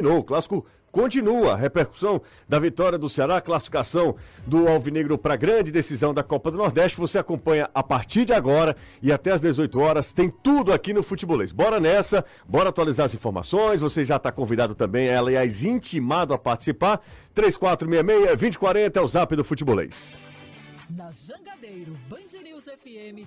O clássico continua. Repercussão da vitória do Ceará, classificação do Alvinegro para a grande decisão da Copa do Nordeste. Você acompanha a partir de agora e até às 18 horas. Tem tudo aqui no Futebolês. Bora nessa, bora atualizar as informações. Você já está convidado também, aliás, intimado a participar. 3466-2040 é o zap do Futebolês. Na Jangadeiro Band News FM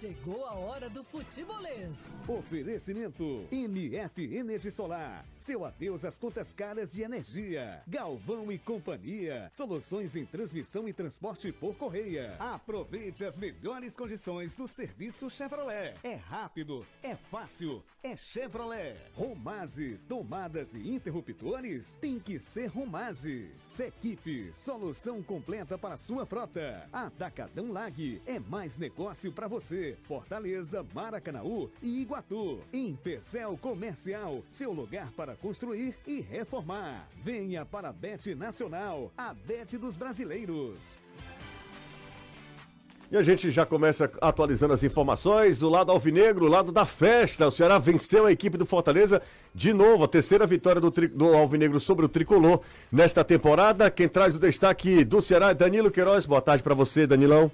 Chegou a hora do futebolês. Oferecimento MF Energia Solar. Seu adeus às contas caras de energia. Galvão e Companhia. Soluções em transmissão e transporte por correia. Aproveite as melhores condições do serviço Chevrolet. É rápido, é fácil, é Chevrolet. Romase, tomadas e interruptores tem que ser Romase. Sequipe, solução completa para sua frota. Atacadão Lag é mais negócio para você. Fortaleza, Maracanaú e Iguatu. Em Pecel Comercial, seu lugar para construir e reformar. Venha para a Bet Nacional, a Bet dos Brasileiros. E a gente já começa atualizando as informações. O lado alvinegro, o lado da festa. O Ceará venceu a equipe do Fortaleza de novo. A terceira vitória do, tri... do alvinegro sobre o tricolor nesta temporada. Quem traz o destaque do Ceará é Danilo Queiroz. Boa tarde para você, Danilão.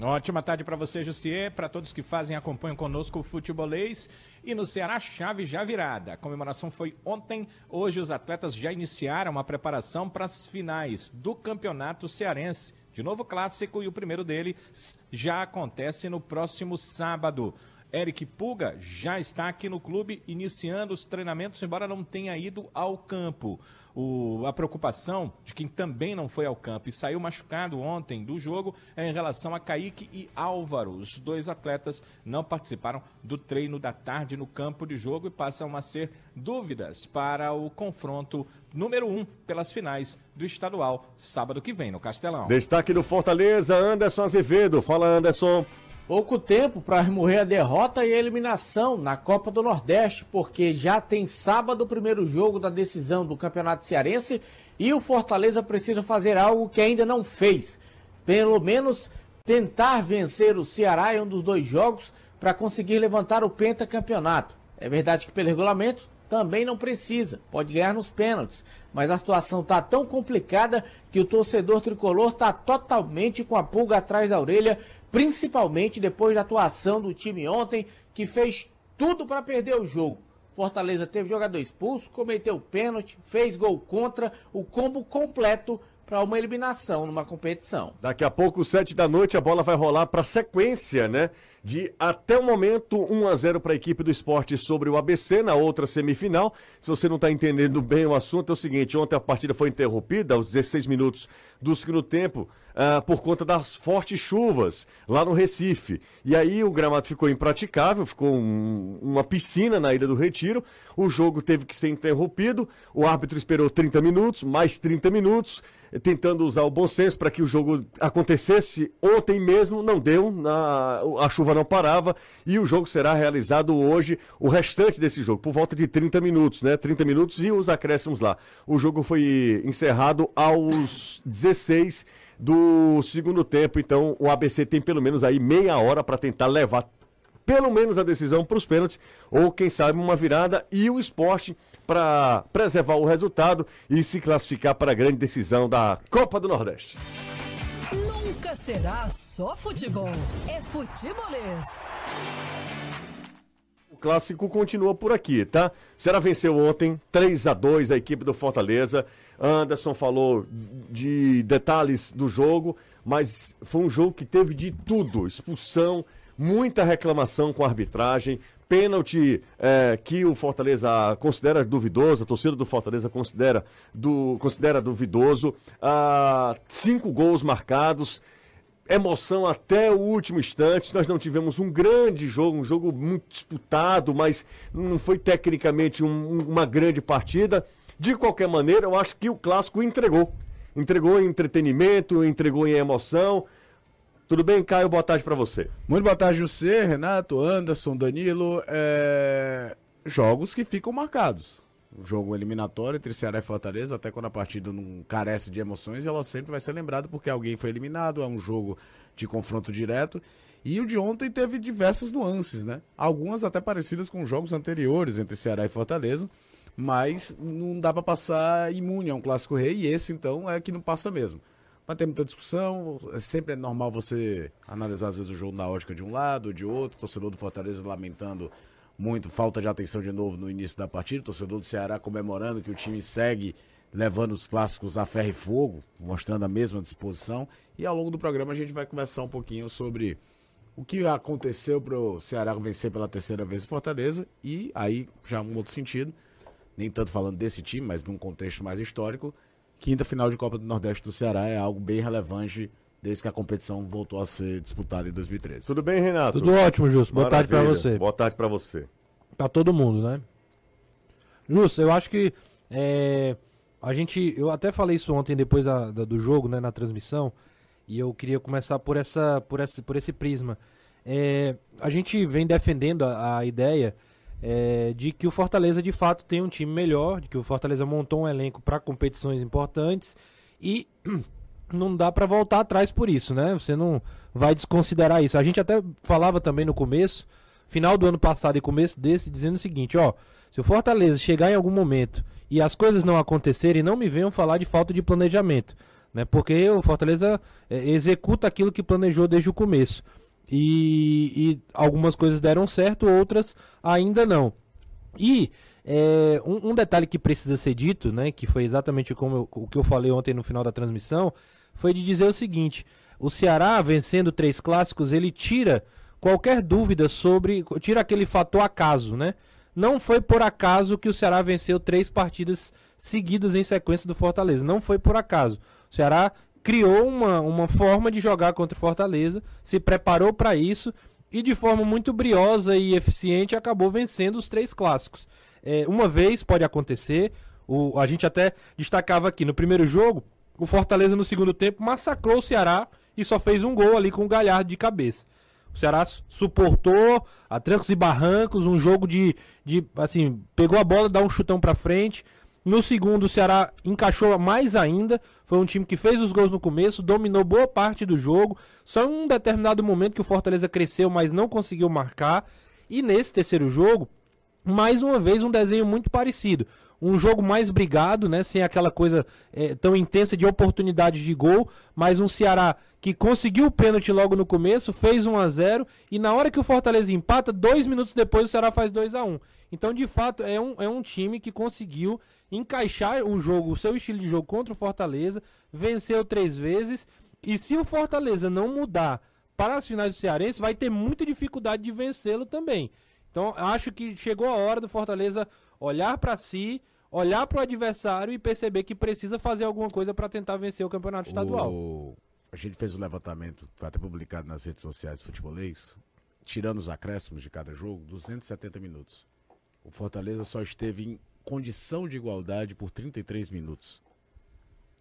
Ótima tarde para você, Jussier, para todos que fazem e acompanham conosco o futebolês. E no Ceará, chave já virada. A comemoração foi ontem. Hoje os atletas já iniciaram a preparação para as finais do Campeonato Cearense. De novo clássico e o primeiro dele já acontece no próximo sábado. Eric Puga já está aqui no clube iniciando os treinamentos, embora não tenha ido ao campo o, a preocupação de quem também não foi ao campo e saiu machucado ontem do jogo é em relação a Kaique e Álvaro. Os dois atletas não participaram do treino da tarde no campo de jogo e passam a ser dúvidas para o confronto número um pelas finais do estadual, sábado que vem no Castelão. Destaque do Fortaleza, Anderson Azevedo. Fala, Anderson. Pouco tempo para remover a derrota e a eliminação na Copa do Nordeste, porque já tem sábado o primeiro jogo da decisão do Campeonato Cearense e o Fortaleza precisa fazer algo que ainda não fez. Pelo menos tentar vencer o Ceará em um dos dois jogos para conseguir levantar o pentacampeonato. É verdade que pelo regulamento também não precisa, pode ganhar nos pênaltis, mas a situação está tão complicada que o torcedor tricolor está totalmente com a pulga atrás da orelha principalmente depois da atuação do time ontem, que fez tudo para perder o jogo. Fortaleza teve jogador expulso, cometeu pênalti, fez gol contra, o combo completo para uma eliminação numa competição. Daqui a pouco, sete da noite, a bola vai rolar para sequência, né? De até o momento 1 a 0 para a equipe do esporte sobre o ABC na outra semifinal. Se você não está entendendo bem o assunto, é o seguinte: ontem a partida foi interrompida aos 16 minutos do segundo tempo uh, por conta das fortes chuvas lá no Recife. E aí o gramado ficou impraticável, ficou um, uma piscina na Ilha do Retiro. O jogo teve que ser interrompido. O árbitro esperou 30 minutos, mais 30 minutos tentando usar o bom senso para que o jogo acontecesse ontem mesmo, não deu, na, a chuva não parava e o jogo será realizado hoje, o restante desse jogo, por volta de 30 minutos, né? 30 minutos e os acréscimos lá. O jogo foi encerrado aos 16 do segundo tempo, então o ABC tem pelo menos aí meia hora para tentar levar pelo menos a decisão para os pênaltis, ou quem sabe uma virada, e o esporte para preservar o resultado e se classificar para a grande decisão da Copa do Nordeste. Nunca será só futebol, é futebolês. O clássico continua por aqui, tá? Será venceu ontem 3 a 2 a equipe do Fortaleza. Anderson falou de detalhes do jogo, mas foi um jogo que teve de tudo: expulsão, muita reclamação com a arbitragem, pênalti é, que o Fortaleza considera duvidoso, a torcida do Fortaleza considera, considera duvidoso, ah, cinco gols marcados, emoção até o último instante. Nós não tivemos um grande jogo, um jogo muito disputado, mas não foi tecnicamente um, uma grande partida. De qualquer maneira, eu acho que o clássico entregou. Entregou em entretenimento, entregou em emoção. Tudo bem, Caio? Boa tarde para você. Muito boa tarde, José, Renato, Anderson, Danilo. É... Jogos que ficam marcados. Um jogo eliminatório entre Ceará e Fortaleza, até quando a partida não carece de emoções, ela sempre vai ser lembrada porque alguém foi eliminado, é um jogo de confronto direto. E o de ontem teve diversas nuances, né? Algumas até parecidas com jogos anteriores entre Ceará e Fortaleza. Mas não dá para passar imune a um clássico rei, e esse então é que não passa mesmo. Mas tem muita discussão, é sempre é normal você analisar às vezes o jogo na ótica de um lado, de outro, torcedor do Fortaleza lamentando muito falta de atenção de novo no início da partida, torcedor do Ceará comemorando que o time segue levando os clássicos a ferro e fogo, mostrando a mesma disposição. E ao longo do programa a gente vai conversar um pouquinho sobre o que aconteceu para o Ceará vencer pela terceira vez o Fortaleza e aí já um outro sentido, nem tanto falando desse time, mas num contexto mais histórico, quinta final de Copa do Nordeste do Ceará é algo bem relevante desde que a competição voltou a ser disputada em 2013. Tudo bem, Renato? Tudo ótimo, Justo. Boa tarde para você. Boa tarde para você. Tá todo mundo, né? Justo, eu acho que é, a gente, eu até falei isso ontem depois da, da, do jogo, né, na transmissão, e eu queria começar por essa, por esse, por esse prisma. É, a gente vem defendendo a, a ideia é, de que o Fortaleza de fato tem um time melhor, de que o Fortaleza montou um elenco para competições importantes e não dá para voltar atrás por isso, né? Você não vai desconsiderar isso. A gente até falava também no começo, final do ano passado e começo desse, dizendo o seguinte, ó, se o Fortaleza chegar em algum momento e as coisas não acontecerem, não me venham falar de falta de planejamento, né? Porque o Fortaleza é, executa aquilo que planejou desde o começo. E, e, algumas coisas deram certo, outras ainda não. E é, um, um, detalhe que precisa ser dito, né, que foi exatamente como eu, o que eu falei ontem no final da transmissão, foi de dizer o seguinte: o Ceará vencendo três clássicos, ele tira qualquer dúvida sobre, tira aquele fator acaso, né? Não foi por acaso que o Ceará venceu três partidas seguidas em sequência do Fortaleza. Não foi por acaso. O Ceará criou uma, uma forma de jogar contra o Fortaleza, se preparou para isso e de forma muito briosa e eficiente acabou vencendo os três clássicos. É, uma vez pode acontecer, o, a gente até destacava aqui no primeiro jogo, o Fortaleza no segundo tempo massacrou o Ceará e só fez um gol ali com o Galhardo de cabeça. O Ceará suportou a trancos e barrancos, um jogo de, de assim, pegou a bola, dá um chutão para frente. No segundo, o Ceará encaixou mais ainda. Foi um time que fez os gols no começo, dominou boa parte do jogo. Só em um determinado momento que o Fortaleza cresceu, mas não conseguiu marcar. E nesse terceiro jogo, mais uma vez um desenho muito parecido um jogo mais brigado, né? Sem aquela coisa é, tão intensa de oportunidade de gol, mas um Ceará que conseguiu o pênalti logo no começo, fez 1 a 0 e na hora que o Fortaleza empata, dois minutos depois o Ceará faz 2 a 1 Então, de fato, é um, é um time que conseguiu encaixar o jogo, o seu estilo de jogo contra o Fortaleza, venceu três vezes, e se o Fortaleza não mudar para as finais do Cearense, vai ter muita dificuldade de vencê-lo também. Então, acho que chegou a hora do Fortaleza olhar para si, olhar para o adversário e perceber que precisa fazer alguma coisa para tentar vencer o campeonato estadual. O... A gente fez o um levantamento, foi até publicado nas redes sociais do futebolês, tirando os acréscimos de cada jogo, 270 minutos. O Fortaleza só esteve em condição de igualdade por 33 minutos.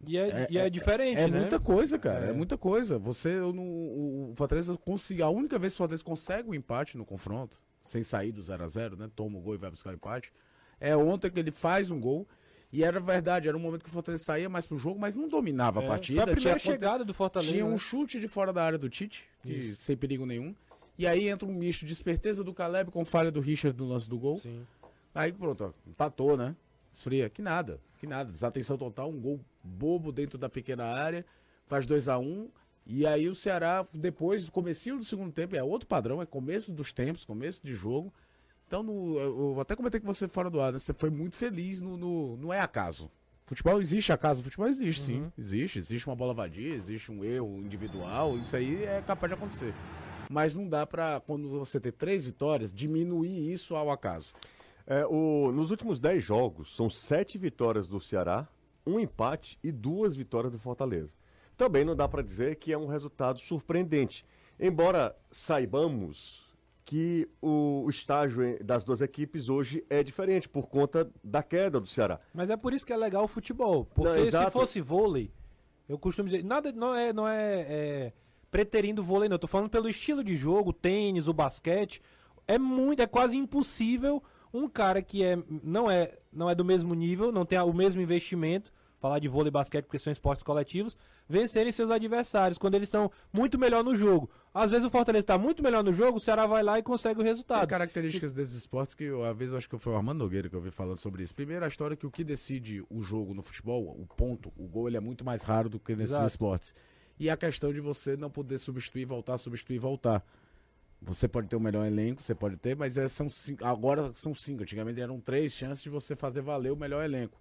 E é, é, e é, é diferente, é, né? É muita coisa, cara. É, é muita coisa. Você, no, o Fortaleza a única vez que o Fortaleza consegue o um empate no confronto, sem sair do 0 a 0 né? Toma o gol e vai buscar o empate. É ontem que ele faz um gol. E era verdade, era um momento que o Fortaleza saía mais pro jogo, mas não dominava é, a partida. Foi a primeira tinha chegada do Fortaleza. Tinha um né? chute de fora da área do Tite, que, sem perigo nenhum. E aí entra um misto de esperteza do Caleb com falha do Richard no lance do gol. Sim. Aí pronto, ó, empatou, né? Esfria. Que nada, que nada. Desatenção total, um gol bobo dentro da pequena área. Faz 2 a 1 um, E aí o Ceará, depois, comecinho do segundo tempo, é outro padrão, é começo dos tempos, começo de jogo. Então, no, eu até comentei com você fora do ar, né? Você foi muito feliz no, no Não é acaso. Futebol existe acaso, futebol existe, uhum. sim. Existe. Existe uma bola vadia, existe um erro individual, isso aí é capaz de acontecer. Mas não dá para, quando você ter três vitórias, diminuir isso ao acaso. É, o, nos últimos dez jogos, são sete vitórias do Ceará, um empate e duas vitórias do Fortaleza. Também não dá para dizer que é um resultado surpreendente. Embora saibamos que o, estágio das duas equipes hoje é diferente por conta da queda do Ceará. Mas é por isso que é legal o futebol, porque não, se fosse vôlei, eu costumo dizer, nada não é não é, é preterindo vôlei não, eu tô falando pelo estilo de jogo, tênis, o basquete, é muito, é quase impossível um cara que é não é não é do mesmo nível, não tem o mesmo investimento falar de vôlei e basquete porque são esportes coletivos, vencerem seus adversários quando eles estão muito melhor no jogo. Às vezes o Fortaleza está muito melhor no jogo, o Ceará vai lá e consegue o resultado. Tem características e... desses esportes que, uma vez, eu acho que foi o Armando Nogueira que eu vi falando sobre isso. Primeiro, a história que o que decide o jogo no futebol, o ponto, o gol, ele é muito mais raro do que nesses Exato. esportes. E a questão de você não poder substituir, voltar, substituir, voltar. Você pode ter o melhor elenco, você pode ter, mas é, são cinco, agora são cinco. Antigamente eram três chances de você fazer valer o melhor elenco.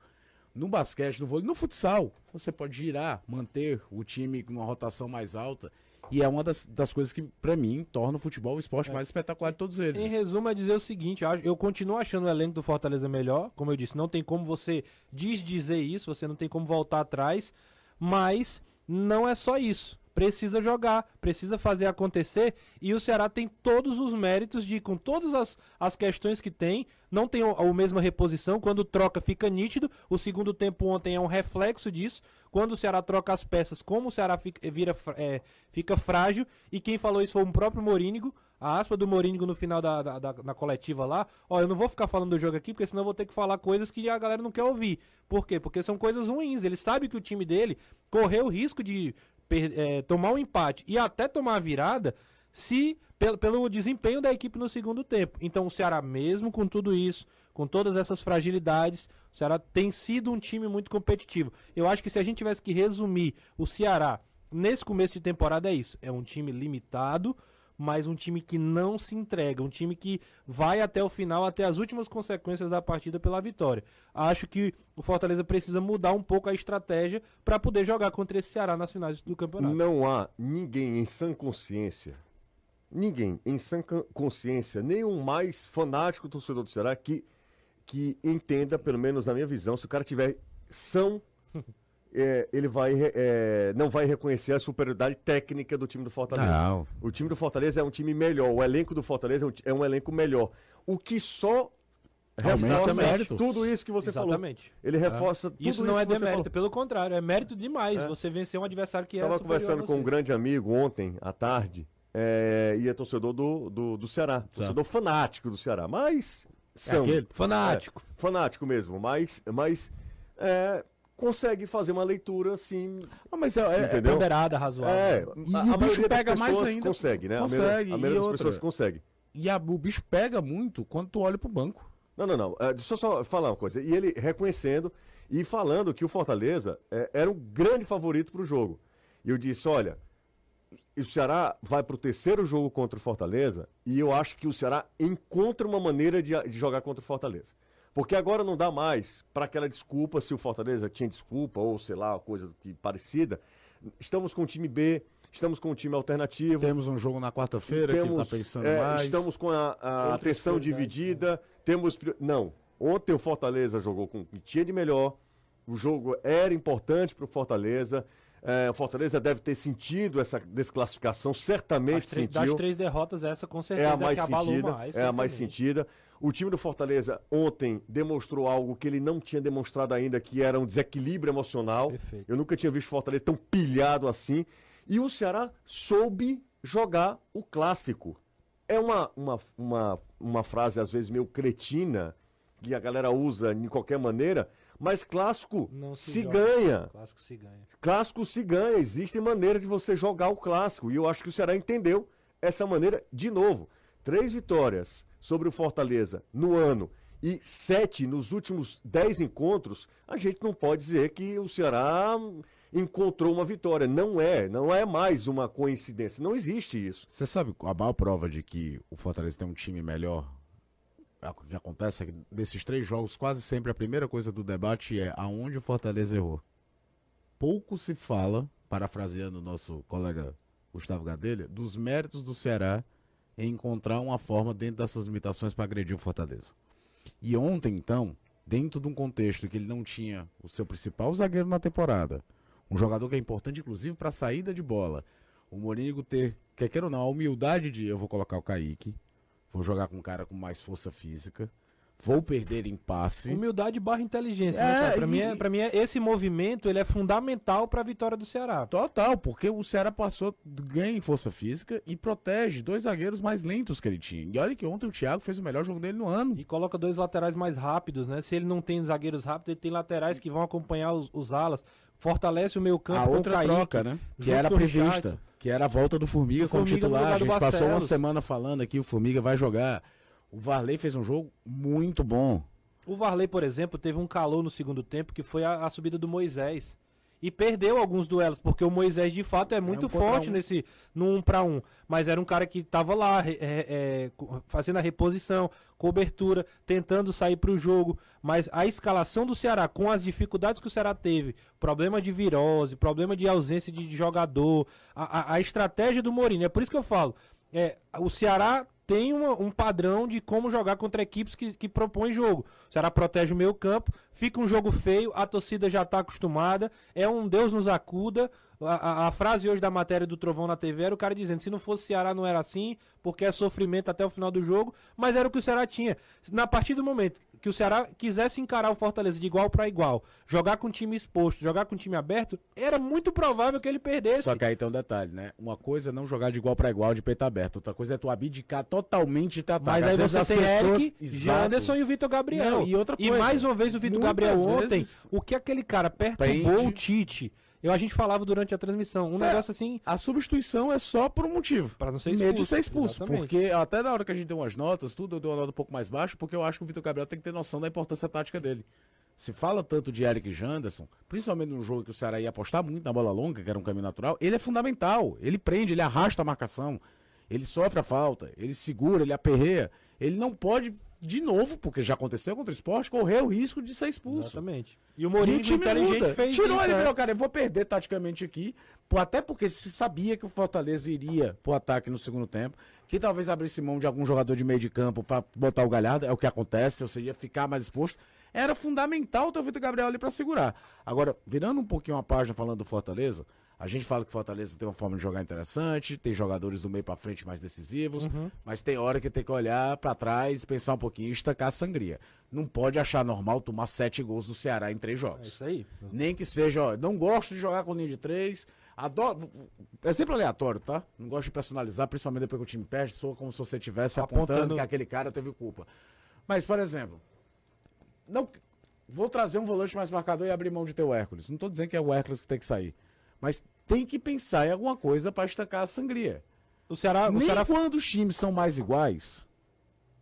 No basquete, no vôlei, no futsal, você pode girar, manter o time com uma rotação mais alta. E é uma das, das coisas que, para mim, torna o futebol o esporte é. mais espetacular de todos eles. Em resumo, é dizer o seguinte: eu continuo achando o elenco do Fortaleza melhor. Como eu disse, não tem como você desdizer isso, você não tem como voltar atrás. Mas não é só isso precisa jogar, precisa fazer acontecer e o Ceará tem todos os méritos de, com todas as, as questões que tem, não tem a, mesma reposição, quando troca fica nítido, o segundo tempo ontem é um reflexo disso, quando o Ceará troca as peças, como o Ceará fica, vira, é, fica frágil, e quem falou isso foi o próprio Morínigo, a aspa do Morínigo no final da, da, da, na coletiva lá, ó, eu não vou ficar falando do jogo aqui, porque senão eu vou ter que falar coisas que a galera não quer ouvir. Por quê? Porque são coisas ruins, ele sabe que o time dele correu o risco de é, tomar um empate e até tomar a virada se pelo, pelo desempenho da equipe no segundo tempo. Então o Ceará, mesmo com tudo isso, com todas essas fragilidades, o Ceará tem sido um time muito competitivo. Eu acho que se a gente tivesse que resumir o Ceará nesse começo de temporada é isso, é um time limitado, mas um time que não se entrega, um time que vai até o final, até as últimas consequências da partida pela vitória. Acho que o Fortaleza precisa mudar um pouco a estratégia para poder jogar contra esse Ceará nas finais do campeonato. Não há ninguém em sã consciência, ninguém em sã consciência, nenhum mais fanático torcedor do Ceará que, que entenda, pelo menos na minha visão, se o cara tiver são é, ele vai, é, não vai reconhecer a superioridade técnica do time do Fortaleza. Não. O time do Fortaleza é um time melhor, o elenco do Fortaleza é um, é um elenco melhor. O que só reforça mérito. tudo isso que você Exatamente. falou. Ele reforça é. tudo isso. Isso não é demérito, pelo contrário, é mérito demais. É. Você vencer um adversário que Tava é Estava conversando com um grande amigo ontem à tarde, é, e é torcedor do, do, do Ceará, torcedor fanático do Ceará, mas são, é fanático. fanático mesmo, mas, mas é, consegue fazer uma leitura assim. Ah, mas é, é, é ponderada, razoável. É, e a, o bicho pega mais ainda. Consegue, né? Consegue. A maioria, a maioria das outra. pessoas consegue. E a, o bicho pega muito quando tu olha pro banco. Não, não, não. Uh, deixa eu só falar uma coisa. E ele reconhecendo e falando que o Fortaleza é, era um grande favorito pro jogo. E eu disse: olha, o Ceará vai pro terceiro jogo contra o Fortaleza e eu acho que o Ceará encontra uma maneira de, de jogar contra o Fortaleza. Porque agora não dá mais para aquela desculpa, se o Fortaleza tinha desculpa, ou sei lá, coisa que parecida. Estamos com o time B, estamos com um time alternativo. Temos um jogo na quarta-feira que está pensando é, mais. Estamos com a, a atenção dividida. Né? Temos. Não. Ontem o Fortaleza jogou com o que tinha de melhor. O jogo era importante para o Fortaleza. É, o Fortaleza deve ter sentido essa desclassificação, certamente sentiu. Das três derrotas, essa com certeza é a mais sentida. Mais, é a mais sentida. O time do Fortaleza ontem demonstrou algo que ele não tinha demonstrado ainda, que era um desequilíbrio emocional. Perfeito. Eu nunca tinha visto o Fortaleza tão pilhado assim. E o Ceará soube jogar o clássico. É uma, uma, uma, uma frase, às vezes, meio cretina, que a galera usa de qualquer maneira, mas clássico se, se ganha. Clássico se ganha. Clássico se ganha. Existe maneira de você jogar o clássico. E eu acho que o Ceará entendeu essa maneira de novo. Três vitórias sobre o Fortaleza no ano e sete nos últimos dez encontros, a gente não pode dizer que o Ceará encontrou uma vitória. Não é, não é mais uma coincidência. Não existe isso. Você sabe a maior prova de que o Fortaleza tem um time melhor? É o que acontece é que desses três jogos, quase sempre a primeira coisa do debate é aonde o Fortaleza errou. Pouco se fala, parafraseando o nosso colega Gustavo Gadelha, dos méritos do Ceará em encontrar uma forma dentro das suas limitações para agredir o Fortaleza. E ontem, então, dentro de um contexto que ele não tinha o seu principal zagueiro na temporada, um jogador que é importante, inclusive, para a saída de bola, o Morínigo ter, quer queira ou não, a humildade de eu vou colocar o Kaique, vou jogar com um cara com mais força física, vou perder em passe. Humildade barra inteligência, É, né, cara? Pra, e- mim é, pra mim, é, esse movimento ele é fundamental pra vitória do Ceará. Total, porque o Ceará passou, ganha em força física e protege dois zagueiros mais lentos que ele tinha. E olha que ontem o Thiago fez o melhor jogo dele no ano. E coloca dois laterais mais rápidos, né? Se ele não tem zagueiros rápidos, ele tem laterais que vão acompanhar os, os alas. Fortalece o meio campo A outra Kaique, troca, né? Que era prevista. Que era a volta do Formiga como Formiga no titular. A gente passou uma semana falando aqui, o Formiga vai jogar. O Varley fez um jogo muito bom. O Varley, por exemplo, teve um calor no segundo tempo que foi a, a subida do Moisés. E perdeu alguns duelos, porque o Moisés de fato é muito um contra forte um. nesse no um para um. Mas era um cara que tava lá é, é, fazendo a reposição, cobertura, tentando sair para o jogo. Mas a escalação do Ceará, com as dificuldades que o Ceará teve, problema de virose, problema de ausência de, de jogador, a, a- a estratégia do Mourinho. É por isso que eu falo. É, o Ceará tem uma- um padrão de como jogar contra equipes que, que propõem jogo. O Ceará protege o meio campo, fica um jogo feio, a torcida já está acostumada, é um Deus nos acuda. A, a- a frase hoje da matéria do Trovão na TV era o cara dizendo: se não fosse Ceará não era assim, porque é sofrimento até o final do jogo, mas era o que o Ceará tinha. Na partir do momento que o Ceará quisesse encarar o Fortaleza de igual para igual, jogar com o time exposto, jogar com o time aberto, era muito provável que ele perdesse. Só que aí tem um detalhe, né? Uma coisa é não jogar de igual pra igual, de peito aberto. Outra coisa é tu abdicar totalmente de ataque. Mas Às aí você tem pessoas- Eric, Exato. Janderson e o Vitor Gabriel. Não, e outra coisa, mais uma vez o Vitor Gabriel ontem, vezes o que aquele cara perturbou prende- o Tite. Eu, a gente falava durante a transmissão, um É. negócio assim, A substituição é só por um motivo. Pra não ser Medo de expulso, ser expulso. exatamente. Porque até na hora que a gente deu umas notas, tudo, eu dei uma nota um pouco mais baixa, porque eu acho que o Vitor Gabriel tem que ter noção da importância tática dele. Se fala tanto de Eric Janderson, principalmente num jogo que o Ceará ia apostar muito na bola longa, que era um caminho natural, ele é fundamental. Ele prende, ele arrasta a marcação, ele sofre a falta, ele segura, ele aperreia. Ele não pode, de novo, porque já aconteceu contra o esporte, correr o risco de ser expulso. exatamente. E o E Mourinho, o time inteligente, fez Tirou isso, ele e né? virou, cara, eu vou perder taticamente aqui, até porque se sabia que o Fortaleza iria pro ataque no segundo tempo, que talvez abrisse mão de algum jogador de meio de campo pra botar o Galhardo, é o que acontece, ou seja, ficar mais exposto. Era fundamental ter o Vitor Gabriel ali pra segurar. Agora, virando um pouquinho a página falando do Fortaleza, a gente fala que o Fortaleza tem uma forma de jogar interessante, tem jogadores do meio pra frente mais decisivos, Uhum. mas tem hora que tem que olhar pra trás, pensar um pouquinho e estacar a sangria. Não pode achar normal tomar sete gols do Ceará em três É jogos. isso aí. Nem que seja, ó, não gosto de jogar com linha de três. Adoro. É sempre aleatório, tá? Não gosto de personalizar, principalmente depois que o time perde, soa como se você estivesse apontando, Apontando. que aquele cara teve culpa. Mas, por exemplo, não vou trazer um volante mais marcador e abrir mão de ter o Hércules. Não tô dizendo que é o Hércules que tem que sair. Mas tem que pensar em alguma coisa pra estancar a sangria. O Ceará, o Nem Ceará quando os times são mais iguais,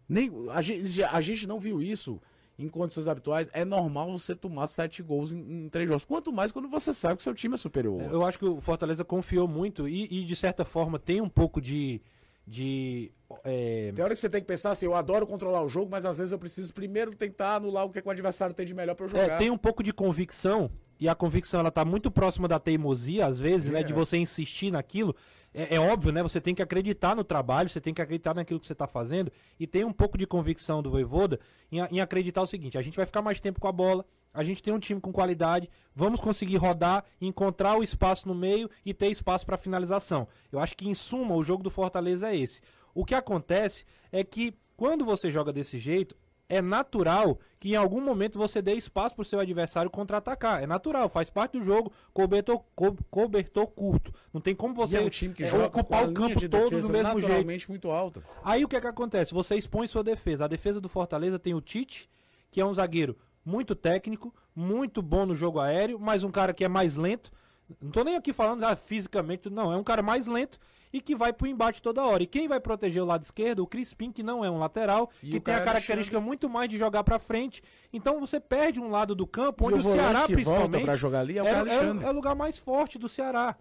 nem a gente, a gente não viu isso em condições habituais. É normal você tomar sete gols em, em três jogos. Quanto mais quando você sabe que seu time é superior. Eu acho que o Fortaleza confiou muito e, e, de certa forma, tem um pouco de. de é, Tem hora que você tem que pensar assim, eu adoro controlar o jogo, mas às vezes eu preciso primeiro tentar anular o que, que o adversário tem de melhor pra eu é, jogar. tem um pouco de convicção, e a convicção ela tá muito próxima da teimosia, às vezes, né? É. De você insistir naquilo. É, é óbvio, né? Você tem que acreditar no trabalho, você tem que acreditar naquilo que você tá fazendo. E tem um pouco de convicção do Voivoda em, em acreditar o seguinte: a gente vai ficar mais tempo com a bola, a gente tem um time com qualidade, vamos conseguir rodar, encontrar o espaço no meio e ter espaço para finalização. Eu acho que, em suma, o jogo do Fortaleza é esse. O que acontece é que quando você joga desse jeito, é natural que em algum momento você dê espaço para o seu adversário contra-atacar. É natural, faz parte do jogo, cobertor, co- cobertor curto. Não tem como E você é um time que é, joga ocupar o campo de todo do mesmo jeito. muito alta. Aí o que é que acontece? Você expõe sua defesa. A defesa do Fortaleza tem o Tite, que é um zagueiro muito técnico, muito bom no jogo aéreo, mas um cara que é mais lento. Não tô nem aqui falando ah, fisicamente, não. É um cara mais lento e que vai pro embate toda hora. E quem vai proteger o lado esquerdo? O Crispim, que não é um lateral, E que tem a Caio característica muito mais de jogar pra frente. Então você perde um lado do campo, onde e o, o Ceará, que principalmente, pra jogar ali é o é, é- Alexandre. é o lugar mais forte do Ceará.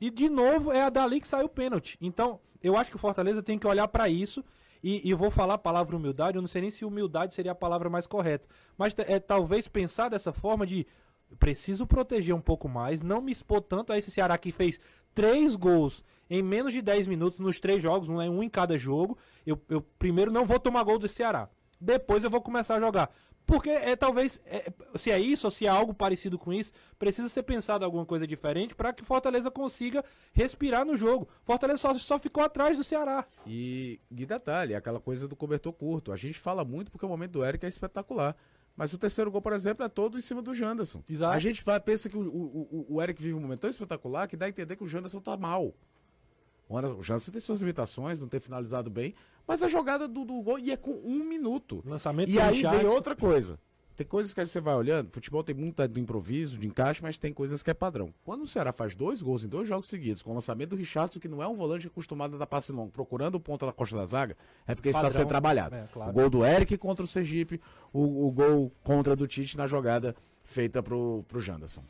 E de novo é a dali que saiu o pênalti. Então, eu acho que o Fortaleza tem que olhar pra isso. E, e vou falar a palavra humildade, eu não sei nem se humildade seria a palavra mais correta. Mas é talvez pensar dessa forma de preciso proteger um pouco mais, não me expor tanto a esse Ceará que fez três gols em menos de 10 minutos nos três jogos, um, é um em cada jogo. Eu, eu primeiro não vou tomar gol do Ceará. Depois eu vou começar a jogar. Porque é talvez, é, se é isso ou se é algo parecido com isso, precisa ser pensado alguma coisa diferente para que o Fortaleza consiga respirar no jogo. Fortaleza só, só ficou atrás do Ceará. E, e detalhe, aquela coisa do cobertor curto. A gente fala muito porque o momento do Eric é espetacular. Mas o terceiro gol, por exemplo, é todo em cima do Janderson. Exato. A gente vai, pensa que o, o, o Eric vive um momento tão espetacular que dá a entender que o Janderson tá mal. O Anderson- o Janderson tem suas limitações, não ter finalizado bem, mas a jogada do, do gol e é com um minuto. Lançamento E aí chat. vem outra coisa. Tem coisas que você vai olhando, futebol tem muito do improviso, de encaixe, mas tem coisas que é padrão. Quando o Ceará faz dois gols em dois jogos seguidos, com o lançamento do Richardson, que não é um volante acostumado a dar passe longo, procurando o ponta na costa da zaga, é porque está Padrão. sendo trabalhado. É, claro. O gol do Eric contra o Sergipe, o, o gol contra do Tite na jogada feita pro, pro Janderson.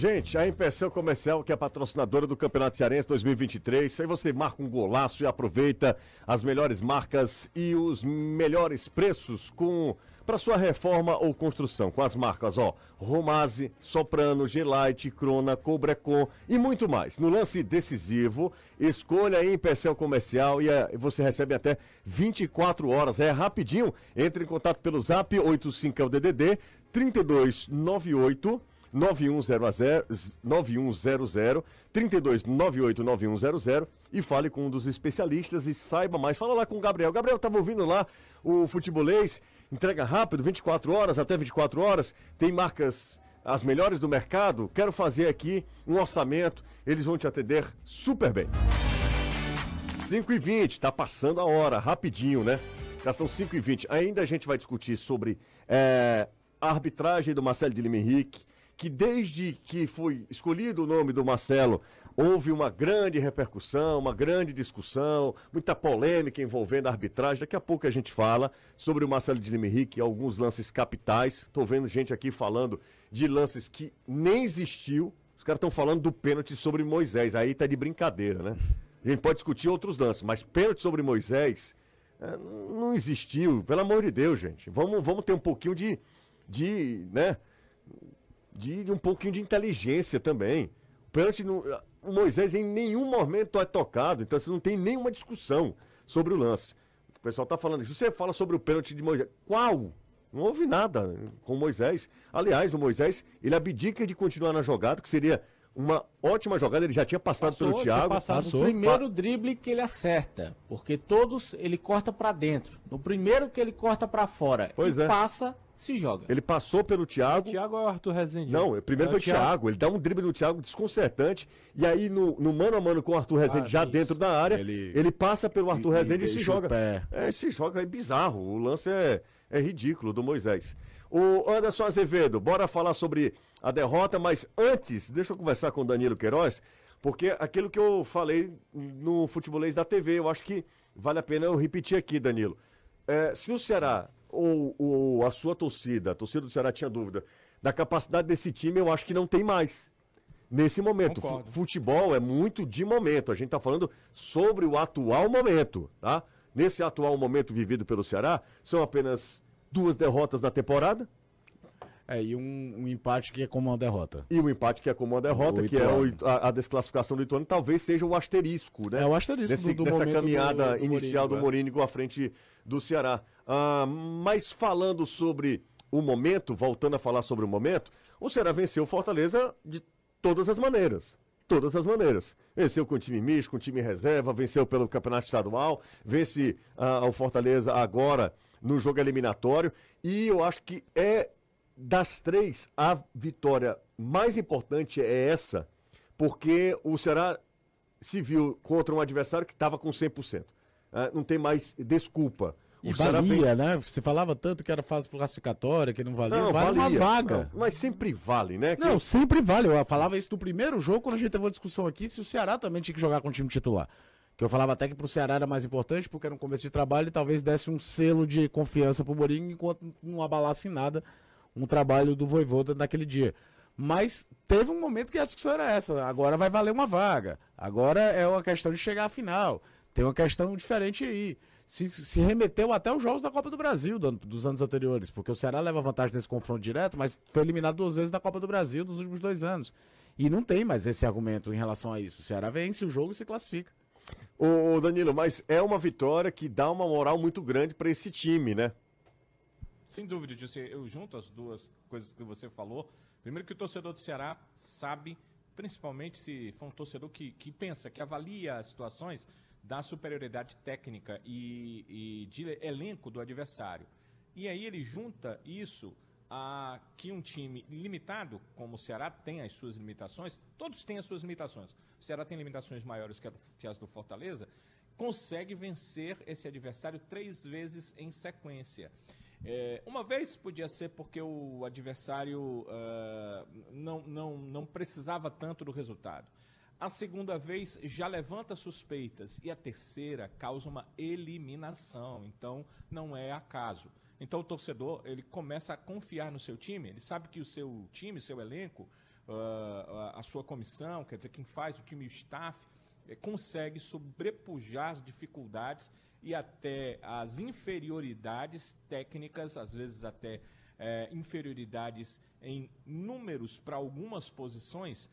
Gente, a Empecel Comercial, que é patrocinadora do Campeonato Cearense 2023, aí você marca um golaço e aproveita as melhores marcas e os melhores preços com para sua reforma ou construção, com as marcas, ó, Romase, Soprano, Gelite, Crona, Cobrecon e muito mais. No lance decisivo, escolha a Empecel Comercial e eh, você recebe até 24 horas, é rapidinho. Entre em contato pelo Zap 85 é o DDD 3298 9100 9100 3298 9100 e fale com um dos especialistas e saiba mais. Fala lá com o Gabriel. Gabriel estava ouvindo lá o futebolês, entrega rápido, 24 horas até 24 horas. Tem marcas as melhores do mercado. Quero fazer aqui um orçamento. Eles vão te atender super bem. 5 e 20, tá passando a hora, rapidinho, né? Já são 5 e 20. Ainda a gente vai discutir sobre é, a arbitragem do Marcelo de Lima Henrique, que desde que foi escolhido o nome do Marcelo, houve uma grande repercussão, uma grande discussão, muita polêmica envolvendo a arbitragem. Daqui a pouco a gente fala sobre o Marcelo de Lima Henrique, alguns lances capitais. Tô vendo gente aqui falando de lances que nem existiu. Os caras estão falando do pênalti sobre Moisés. Aí tá de brincadeira, né? A gente pode discutir outros lances, mas pênalti sobre Moisés é, não existiu. Pelo amor de Deus, gente. Vamos, vamos ter um pouquinho de, de, né? De, de um pouquinho de inteligência também. O pênalti, não- o Moisés em nenhum momento é tocado, então você não tem nenhuma discussão sobre o lance. O pessoal tá falando, você fala sobre o pênalti de Moisés. Qual? Não houve nada com o Moisés. Aliás, o Moisés, ele abdica de continuar na jogada, que seria uma ótima jogada, ele já tinha passado Passou, pelo tinha Thiago. passado. No primeiro drible que ele acerta, porque todos ele corta pra dentro. No primeiro que ele corta pra fora Pois e é. passa, se joga. Ele passou pelo Thiago. Thiago é o Arthur Rezende? Não, primeiro É foi o Thiago. Ele dá um drible no Thiago desconcertante. E aí, no, no mano a mano com o Arthur Rezende, Ah, já isso. dentro da área, ele, Ele- passa pelo Arthur e Rezende e, se o joga. pé. É, se joga, é bizarro. O lance é, é ridículo do Moisés. O Anderson Azevedo, bora falar sobre a derrota, mas antes, deixa eu conversar com o Danilo Queiroz, porque aquilo que eu falei no futebolês da TV, eu acho que vale a pena eu repetir aqui, Danilo. É, se o Ceará ou, ou a sua torcida, a torcida do Ceará tinha dúvida da capacidade desse time, eu acho que não tem mais. Nesse momento, Concordo. futebol é muito de momento. A gente está falando sobre o atual momento, tá? Nesse atual momento vivido pelo Ceará, são apenas duas derrotas na temporada É, e um, um empate que é como uma derrota. e o empate que é como uma derrota, O que é o- a, a desclassificação do Ituano, talvez seja o asterisco, né? É o asterisco Nesse- do- do dessa caminhada do- do inicial do Morínigo, Morínigo à frente do Ceará. Ah, mas falando sobre o momento, voltando a falar sobre o momento, o Ceará venceu o Fortaleza de todas as maneiras. Todas as maneiras. Venceu com time misto, com time reserva, venceu pelo campeonato estadual, vence ah, o Fortaleza agora no jogo eliminatório. E eu acho que é das três, a vitória mais importante é essa, porque o Ceará se viu contra um adversário que estava com 100%. Ah, não tem mais desculpa. E o Ceará valia, fez- né? Você falava tanto que era fase classificatória, que não valia. Não, vale valia. uma vaga. Não, mas sempre vale, né? Que- Não, sempre vale. Eu falava isso no primeiro jogo, quando a gente teve uma discussão aqui, se o Ceará também tinha que jogar com o time titular. Que eu falava até que pro Ceará era mais importante, porque era um começo de trabalho e talvez desse um selo de confiança pro Mourinho, enquanto não abalasse nada um trabalho do Voivoda naquele dia. Mas teve um momento que a discussão era essa. Agora vai valer uma vaga. Agora é uma questão de chegar à final. Tem uma questão diferente aí. Se, se remeteu até os jogos da Copa do Brasil do dos anos anteriores, porque o Ceará leva vantagem nesse confronto direto, mas foi eliminado duas vezes da Copa do Brasil nos últimos dois anos. E não tem mais esse argumento em relação a isso. O Ceará vence o jogo e se classifica. Ô, Danilo, mas é uma vitória que dá uma moral muito grande para esse time, né? Sem dúvida, José. Eu junto as duas coisas que você falou. Primeiro que o torcedor do Ceará sabe, principalmente se for um torcedor que, que pensa, que avalia as situações da superioridade técnica e, e de elenco do adversário. E aí ele junta isso a que um time limitado, como o Ceará tem as suas limitações, todos têm as suas limitações. O Ceará tem limitações maiores que, a, que as do Fortaleza, consegue vencer esse adversário três vezes em sequência. É, uma vez podia ser porque o adversário uh, não, não, não precisava tanto do resultado. A segunda vez já levanta suspeitas e a terceira causa uma eliminação. Então não é acaso. Então o torcedor ele começa a confiar no seu time. Ele sabe que o seu time, seu elenco, uh, a sua comissão, quer dizer quem faz o time, o staff, eh, consegue sobrepujar as dificuldades e até as inferioridades técnicas, às vezes até eh, inferioridades em números para algumas posições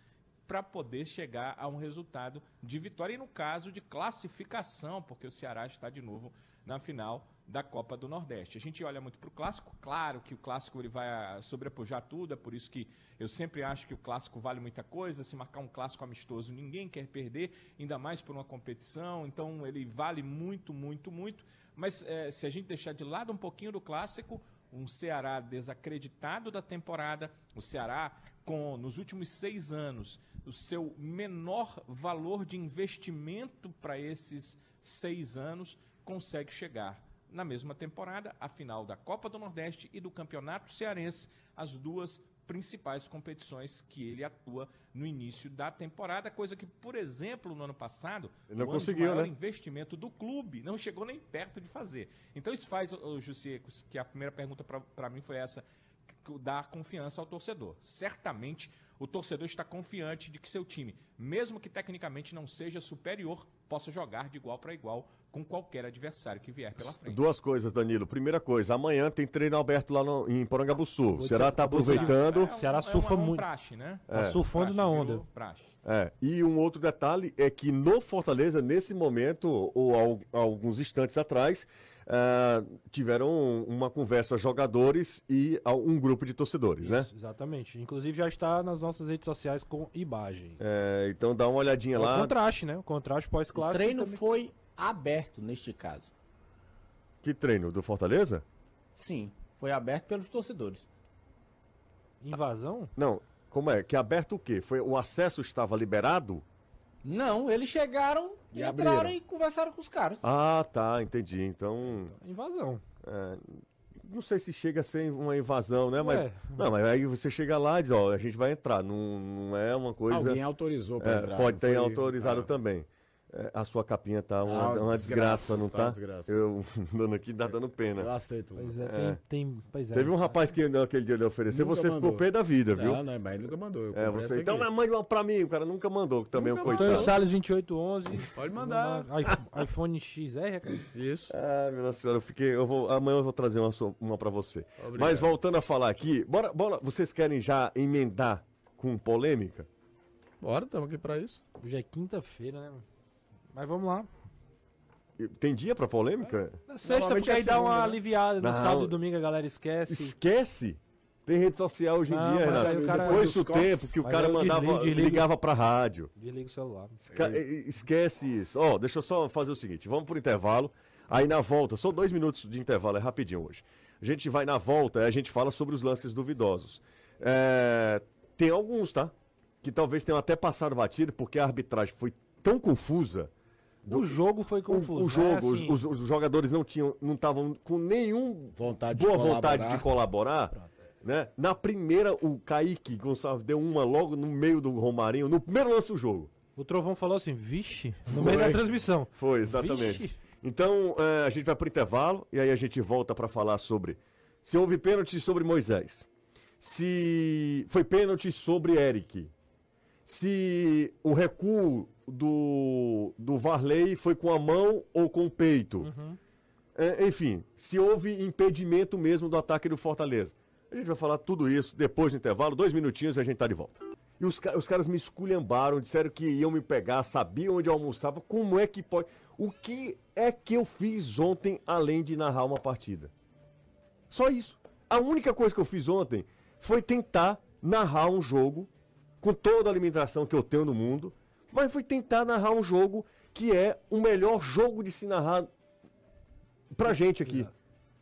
para poder chegar a um resultado de vitória e no caso de classificação, porque o Ceará está de novo na final da Copa do Nordeste. A gente olha muito para o clássico, claro que o clássico ele vai ah, sobrepujar tudo, é por isso que eu sempre acho que o clássico vale muita coisa. Se marcar um clássico amistoso, ninguém quer perder, ainda mais por uma competição, então ele vale muito, muito, muito. Mas é, se a gente deixar de lado um pouquinho do clássico, um Ceará desacreditado da temporada, o Ceará com, nos últimos seis anos, o seu menor valor de investimento para esses seis anos, consegue chegar na mesma temporada à final da Copa do Nordeste e do Campeonato Cearense, as duas principais competições que ele atua no início da temporada, coisa que, por exemplo, no ano passado, ele não o conseguiu, maior né? investimento do clube não chegou nem perto de fazer. Então isso faz, Jussi, que a primeira pergunta para mim foi essa, dar confiança ao torcedor. Certamente o torcedor está confiante de que seu time, mesmo que tecnicamente não seja superior, possa jogar de igual para igual com qualquer adversário que vier pela frente. Duas coisas, Danilo. Primeira coisa, amanhã tem treino aberto lá no, em Porangabuçu. O Ceará está aproveitando. O Ceará surfa é um muito. Praxe, né? Tá surfando na onda. Praxe. É, e um outro detalhe é que no Fortaleza, nesse momento, ou al- alguns instantes atrás, ah, tiveram uma conversa jogadores e um grupo de torcedores, né? Isso, exatamente. Inclusive já está nas nossas redes sociais com imagem. É, então dá uma olhadinha É o lá. contraste, né? O contraste O pós-clássico. treino também- foi aberto neste caso. Que treino? Do Fortaleza? Sim, foi aberto pelos torcedores. Invasão? Não, como é? Que aberto o quê? Foi, o acesso estava liberado? Não, eles chegaram, E entraram abriram. e conversaram com os caras. Ah, tá, entendi. Então, Invasão. é, não sei se chega a ser uma invasão, né? Mas, Ué. não, mas aí você chega lá e diz, ó, a gente vai entrar. Não, não é uma coisa... Alguém autorizou pra É, entrar. pode ter foi- autorizado Ah, também. É, a sua capinha tá uma, Ah, uma desgraça, desgraça, não tá tá? desgraça. Eu dando aqui, dá dando pena. Eu aceito. Pois é, É. Tem, tem. Pois é. Teve um rapaz que naquele dia ele ofereceu, Nunca você ficou mandou. pé da vida, viu? Não, não, mas ele nunca mandou. Eu É, você. Então, aqui. não, mande uma pra mim, o cara nunca mandou, que também é um Nunca coitado. Antônio Salles 2811. Pode mandar. iPhone- iPhone XR, cara. Isso. Ah, minha nossa senhora, eu fiquei. Eu vou, amanhã eu vou trazer uma, uma pra você. Obrigado. Mas voltando a falar aqui, bora, bora, vocês querem já emendar com polêmica? Bora, estamos aqui pra isso. Hoje é quinta-feira, né? Mas vamos lá. Tem dia pra polêmica? Na sexta, porque é aí dá uma né? aliviada. No sábado e domingo a galera esquece. Esquece? Tem rede social hoje em Não, dia, Renato. cara- Foi isso o tempo que o cara mandava, desligo, desligo. ligava pra rádio. Desliga o celular. Esca- Esquece isso. Ó, deixa eu só fazer o seguinte: vamos pro intervalo. Aí na volta, só dois minutos de intervalo, é rapidinho hoje. A gente vai na volta e a gente fala sobre os lances duvidosos. É, tem alguns, tá? Que talvez tenham até passado batido, porque a arbitragem foi tão confusa. O jogo foi O, confuso. o né? jogo, os- Assim, os, os jogadores não tinham, não estavam com nenhum Vontade de boa colaborar. vontade de colaborar. Né? Na primeira, o Kaique Gonçalves deu uma logo no meio do Romarinho, no primeiro lance do jogo. O Trovão falou assim, vixe, no meio da transmissão. Foi, exatamente. Vixe. Então, é, a gente vai pro intervalo e aí a gente volta para falar sobre se houve pênalti sobre Moisés, se foi pênalti sobre Eric, se o recuo do, do Varley foi com a mão ou com o peito. É, enfim, se houve impedimento mesmo do ataque do Fortaleza. A gente vai falar tudo isso depois do intervalo, dois minutinhos e a gente tá de volta. E os, os caras me esculhambaram, disseram que iam me pegar, sabiam onde eu almoçava. Como é que pode. O que é que eu fiz ontem além de narrar uma partida? Só isso. A única coisa que eu fiz ontem foi tentar narrar um jogo com toda a limitação que eu tenho no mundo, mas foi tentar narrar um jogo que é o melhor jogo de se narrar pra gente aqui.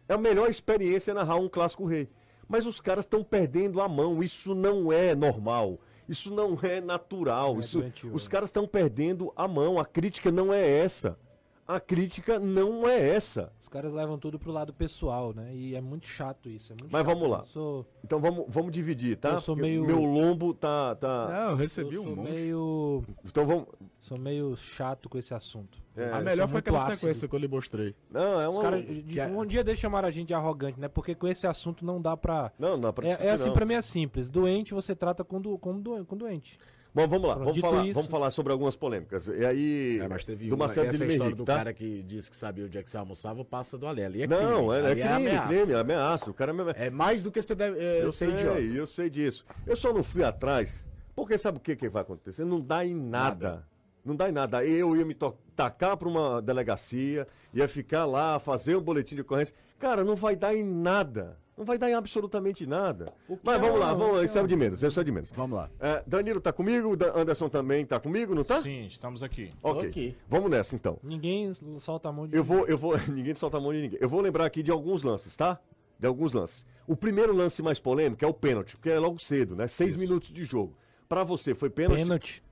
É a melhor experiência narrar um clássico rei. Mas os caras estão perdendo a mão. Isso não é normal. Isso não é natural. É Isso, doentio, os é. caras estão perdendo a mão. A crítica não é essa. A crítica não é essa. Os caras levam tudo pro lado pessoal, né? E é muito chato isso. é muito Mas chato. vamos lá. Sou, Então vamos, vamos dividir, tá? Eu sou meio- Meu lombo tá. tá... Não, eu recebi eu um sou monte. meio. Então vamos. Sou meio chato com esse assunto. É, a melhor foi aquela ácido. sequência que eu lhe mostrei. Não, é Os uma. caras, de- é- um dia deixa chamar a gente de arrogante, né? Porque com esse assunto não dá pra. Não, não dá pra É, discutir, é assim, não. pra mim é simples. Doente você trata com, do, com, do, com doente. Bom, vamos lá. Pronto, Vamos falar, isso- vamos falar sobre algumas polêmicas. E aí. É, mas teve do uma, Marcelo essa de história Henrique, do tá? cara que disse que sabia onde é que você almoçava passa do. Ali é Não, crime. é, é ali crime, ameaça. crime, é ameaça. O cara me É mais do que você deve é, Eu ser sei, idiota. eu sei disso. Eu só não fui atrás, porque sabe o que, que vai acontecer? Não dá em nada. Nada. Não dá em nada. Eu ia me tacar para uma delegacia, ia ficar lá, fazer um boletim de ocorrência. Cara, não vai dar em nada. Não vai dar em absolutamente nada. Mas é vamos lá, vamos lá. Isso é o de menos, isso é o de menos. Vamos lá. É, Danilo tá comigo, Dan- Anderson também tá comigo, não tá? Sim, estamos aqui. Ok. Ok. Vamos nessa então. Ninguém solta a mão de Eu vou, eu vou. ninguém solta a mão de ninguém. Eu vou lembrar aqui de alguns lances, tá? De alguns lances. O primeiro lance mais polêmico é o pênalti, porque é logo cedo, né? Seis Isso. minutos de jogo. Pra você, foi pênalti? pênalti.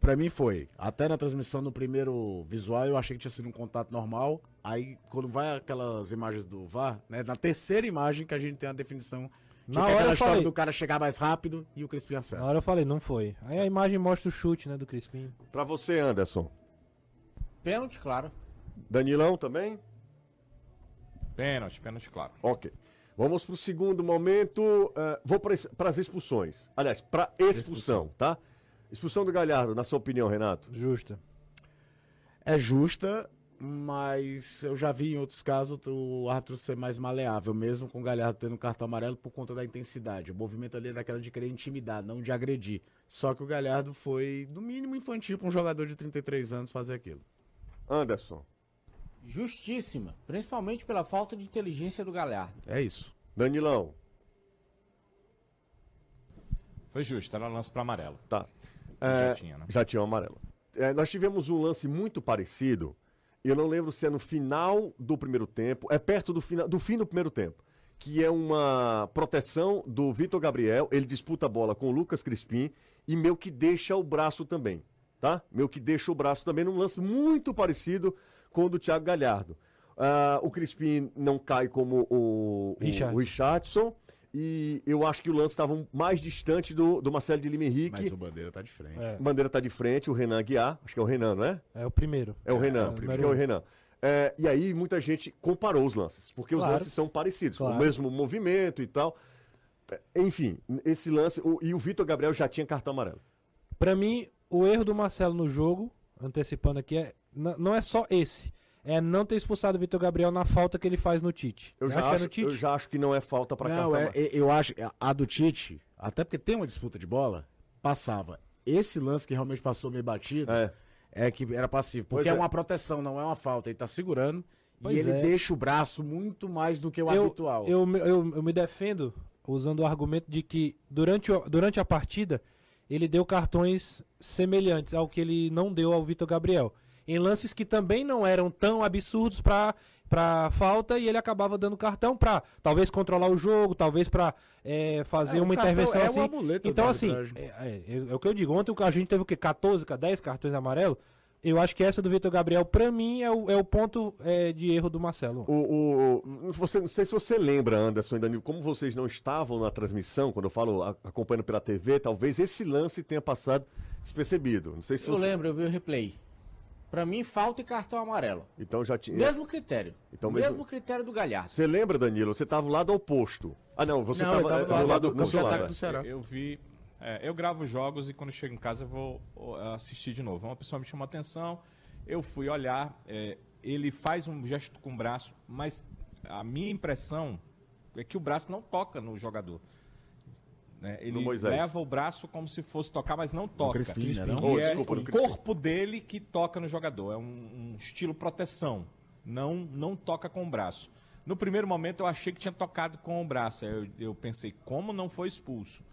Pra mim foi. Até na transmissão no primeiro visual eu achei que tinha sido um contato normal. Aí quando vai aquelas imagens do VAR, né? Na terceira imagem que a gente tem a definição. Na Tipo hora aquela eu história falei. do cara chegar mais rápido e o Crispim Na acerta. hora eu falei, não foi. Aí a imagem mostra o chute, né, do Crispim. Pra você, Anderson. Pênalti, claro. Danilão também? Pênalti, pênalti, claro. Ok. Vamos pro segundo momento. eh, vou para as expulsões. Aliás, pra expulsão, tá? Expulsão do Galhardo, na sua opinião, Renato? Justa. É justa, mas eu já vi em outros casos o árbitro ser mais maleável, mesmo com o Galhardo tendo cartão amarelo por conta da intensidade. O movimento ali é daquela de querer intimidar, não de agredir. Só que o Galhardo foi, no mínimo, infantil para um jogador de 33 anos fazer aquilo. Anderson. Justíssima. Principalmente pela falta de inteligência do Galhardo. É isso. Danilão. Foi justo, era lance para amarelo. Tá. Já É, tinha, né? Já tinha o amarelo. É, nós tivemos um lance muito parecido. Eu não lembro se é no final do primeiro tempo, é perto do, fina, do fim do primeiro tempo. Que é uma proteção do Vitor Gabriel. Ele disputa a bola com o Lucas Crispim e meio que deixa o braço também. Tá? Meio que deixa o braço também num lance muito parecido com o do Thiago Galhardo. Ah, o Crispim não cai como o, o, Richardson. o Richardson. E eu acho que o lance estava mais distante do, do Marcelo de Lima Henrique. Mas o Bandeira tá de frente. É, Bandeira tá de frente, o Renan Guiar, acho que é o Renan, não é? é o primeiro. É o Renan, é o acho primeiro. que é o Renan. É, e aí muita gente comparou os lances, porque os Claro. lances são parecidos, com o Claro. mesmo movimento e tal. É, Enfim, esse lance, o- e o Vitor Gabriel já tinha cartão amarelo. Pra mim, o erro do Marcelo no jogo, antecipando aqui, é, não é só esse. É não ter expulsado o Vitor Gabriel na falta que ele faz no Tite. Eu já, acho, é no Tite? eu já acho que não é falta para Não, cartão é, é- eu acho a do Tite, até porque tem uma disputa de bola, passava. Esse lance que realmente passou meio batido É. é, que era passivo, porque é. é. uma proteção, não é uma falta. Ele tá segurando Pois e ele é. deixa o braço muito mais do que o eu, habitual. eu, me- eu, eu me defendo usando o argumento de que durante, durante a partida ele deu cartões semelhantes ao que ele não deu ao Vitor Gabriel. Em lances que também não eram tão absurdos para para falta e ele acabava dando cartão para talvez controlar o jogo, talvez para fazer É, uma intervenção é assim. então assim, arbitragem. é, é, é o que eu digo. Ontem a gente teve o quê? 14, 10 cartões amarelos. Eu acho que essa do Vitor Gabriel, para mim, é o, é o ponto é, de erro do Marcelo. O, o- o- você, não sei se você lembra, Anderson e Danilo, como vocês não estavam na transmissão, quando eu falo a- acompanhando pela TV, talvez esse lance tenha passado despercebido. Não sei se Eu você... lembro, eu vi o replay. Pra mim, falta e cartão amarelo. Então já tinha. Mesmo critério. Então, mesmo... mesmo- critério do Galhardo. Você lembra, Danilo? Você estava lado oposto. Ah, não, você estava tava do lado do do lado. do Ceará. Eu vi. é, eu gravo jogos e quando chego em casa eu vou assistir de novo. Uma pessoa me chamou a atenção, eu fui olhar. é, ele faz um gesto com o braço, mas a minha impressão é que o braço não toca no jogador. Né? Ele leva o braço como se fosse tocar, mas não toca. Crispim, né, não? E Oh, é desculpa, o corpo dele que toca no jogador. É um, um estilo proteção. Não, não toca com o braço. No primeiro momento eu achei que tinha tocado com o braço. Eu, eu pensei, como não foi expulso?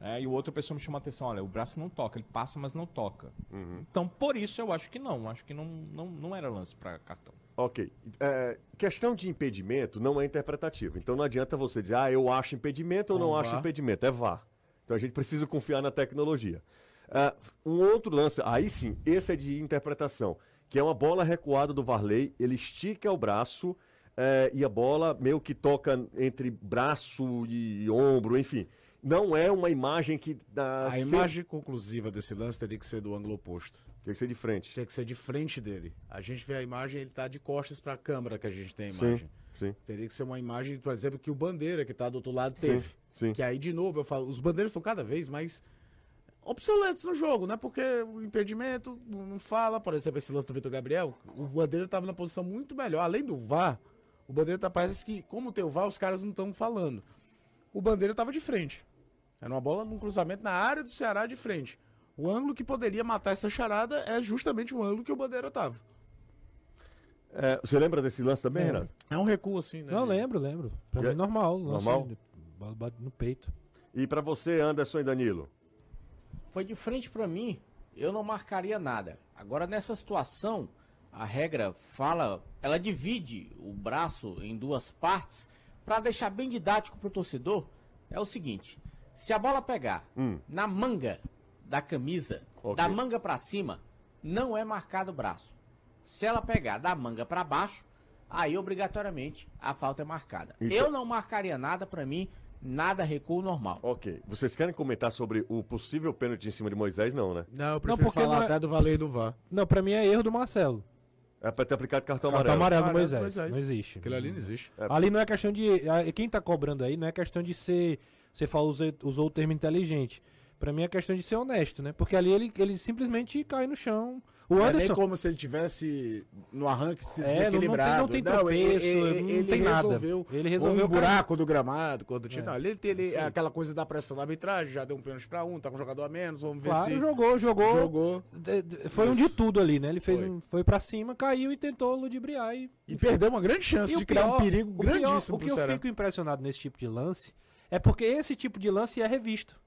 É, e o outro pessoa me chamou a atenção, olha, o braço não toca, ele passa, mas não toca. Então, por isso eu acho que não. Acho que não, não, não era lance para cartão. Ok. É, questão de impedimento não é interpretativa. Então não adianta você dizer, ah, eu acho impedimento ou não acho impedimento. É VAR. Então a gente precisa confiar na tecnologia. Ah, um outro lance, aí sim, esse é de interpretação, que é uma bola recuada do Varley, ele estica o braço eh, e a bola meio que toca entre braço e ombro, enfim. Não é uma imagem que dá. A imagem conclusiva desse lance teria que ser do ângulo oposto. Tem que ser de frente. Tem que ser de frente dele. A gente vê a imagem, ele tá de costas para a câmera que a gente tem a Sim, imagem. sim. Teria que ser uma imagem, por exemplo, que o Bandeira, que tá do outro lado, Sim, teve. sim. Que aí, de novo, eu falo, os bandeiras estão cada vez mais obsoletos no jogo, né? Porque o impedimento não não fala, por exemplo, esse lance do Vitor Gabriel, o Bandeira estava na posição muito melhor. Além do VAR, o Bandeira tá, parece que, como tem o VAR, os caras não estão falando. O Bandeira estava de frente. Era uma bola num cruzamento na área do Ceará de frente. O ângulo que poderia matar essa charada é justamente o ângulo que o Bandeira tava. Eh, você lembra desse lance também, Lembro. Renato? É um recuo assim, né? Não, lembro, lembro. Pra mim, normal. lance Normal? de- Bola bate no peito. E pra você, Anderson e Danilo? Foi de frente pra mim, eu não marcaria nada. Agora nessa situação, a regra fala, ela divide o braço em duas partes para deixar bem didático pro torcedor. É o seguinte: se a bola pegar na manga da camisa, Ok. da manga pra cima, não é marcado o braço. Se ela pegar da manga pra baixo, aí obrigatoriamente a falta é marcada. Isso. Eu não marcaria nada pra mim, nada recuo normal. Ok. Vocês querem comentar sobre o possível pênalti em cima de Moisés? Não, né? Não, eu prefiro porque falar não é- até do Valer do VAR. Não, pra mim é erro do Marcelo. É pra ter aplicado cartão Cartão amarelo. amarelo do Amarelo do Moisés. Moisés. Não existe. Aquilo ali não existe. É, Ali não é questão de. Quem tá cobrando aí não é questão de ser. Você falou, usou o termo inteligente. Pra mim é questão de ser honesto, né? Porque ali ele, ele simplesmente cai no chão. O Não é nem Anderson. como se ele tivesse no arranque se É, não- não tem- desequilibrado. não tem tropeço, não tem nada. resolveu. Ele resolveu um buraco do gramado quando tinha. É. Não, ele tem ele- aquela coisa da pressão da arbitragem, já deu um pênalti pra um, tá com um jogador a menos, vamos ver Claro, se jogou, jogou. jogou. Foi um de tudo ali, né? Ele fez Foi. um, foi pra cima, caiu e tentou ludibriar. E, E perdeu uma grande chance E de criar um pior- perigo o pior- grandíssimo O que eu Ceará. fico impressionado nesse tipo de lance é porque esse tipo de lance é revisto.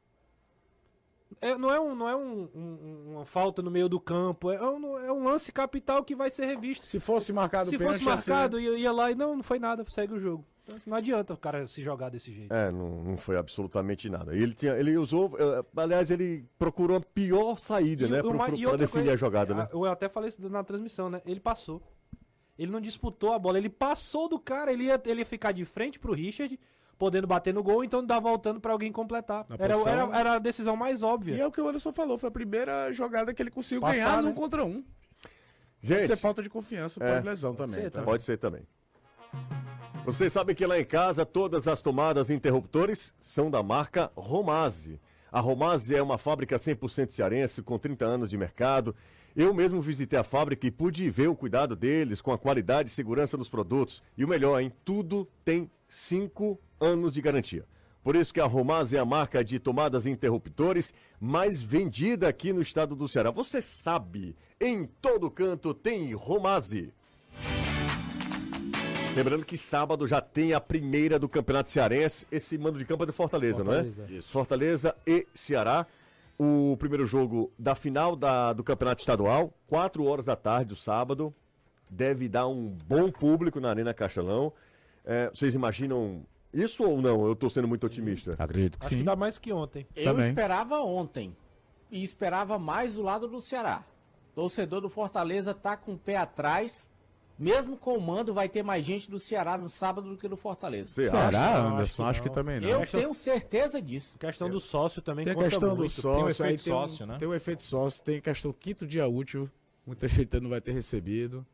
É, não é, um, não é um- um- uma falta no meio do campo, é um, é um lance capital que vai ser revisto. Se fosse marcado o Se pênalti, fosse marcado, ia, ia lá e não, não foi nada, segue o jogo. Então, não adianta o cara se jogar desse jeito. É, não, não foi absolutamente nada. Ele, tinha, ele usou, eh, aliás, ele procurou a pior saída, né? o Pro, e pra definir coisa, a jogada, né? Eu até falei isso na transmissão, né? Ele passou. Ele não disputou a bola, ele passou do cara, ele ia, ele ia ficar de frente pro Richard, podendo bater no gol, então dá voltando pra alguém completar. Era, era, era a decisão mais óbvia. E é o que o Anderson falou, foi a primeira jogada que ele conseguiu Passar, ganhar num né? contra um. Pode Gente, ser falta de confiança É. pós-lesão também. ser, tá? pode ser também. Vocês sabem que lá em casa todas as tomadas e interruptores são da marca Romase. A Romase é uma fábrica 100% cearense com 30 anos de mercado. Eu mesmo visitei a fábrica e pude ver o cuidado deles com a qualidade e segurança dos produtos. E o melhor, em tudo tem 5 anos de garantia. Por isso que a Romase é a marca de tomadas e interruptores mais vendida aqui no estado do Ceará. Você sabe, em todo canto tem Romase. Lembrando que sábado já tem a primeira do Campeonato Cearense. Esse mando de campo é do Fortaleza, não Fortaleza. é? Isso. Fortaleza e Ceará. O primeiro jogo da final da- do Campeonato Estadual, 4 horas da tarde, do sábado. Deve dar um bom público na Arena Castelão. É, vocês imaginam isso ou não? Eu estou sendo muito otimista. Acredito que Acho que dá mais que ontem. Eu Também. esperava ontem. E esperava mais do lado do Ceará. Torcedor do Fortaleza tá com o pé atrás. Mesmo com o mando, vai ter mais gente do Ceará no sábado do que do Fortaleza. Você Será, acha? Anderson? acho Acho que que, não. também não. Eu Questão- tenho certeza disso. Questão do sócio também Tem a conta questão do muito. sócio, Tem o aí efeito tem, um- sócio, né? tem o efeito sócio, tem a questão quinto dia útil, muita gente não vai ter recebido.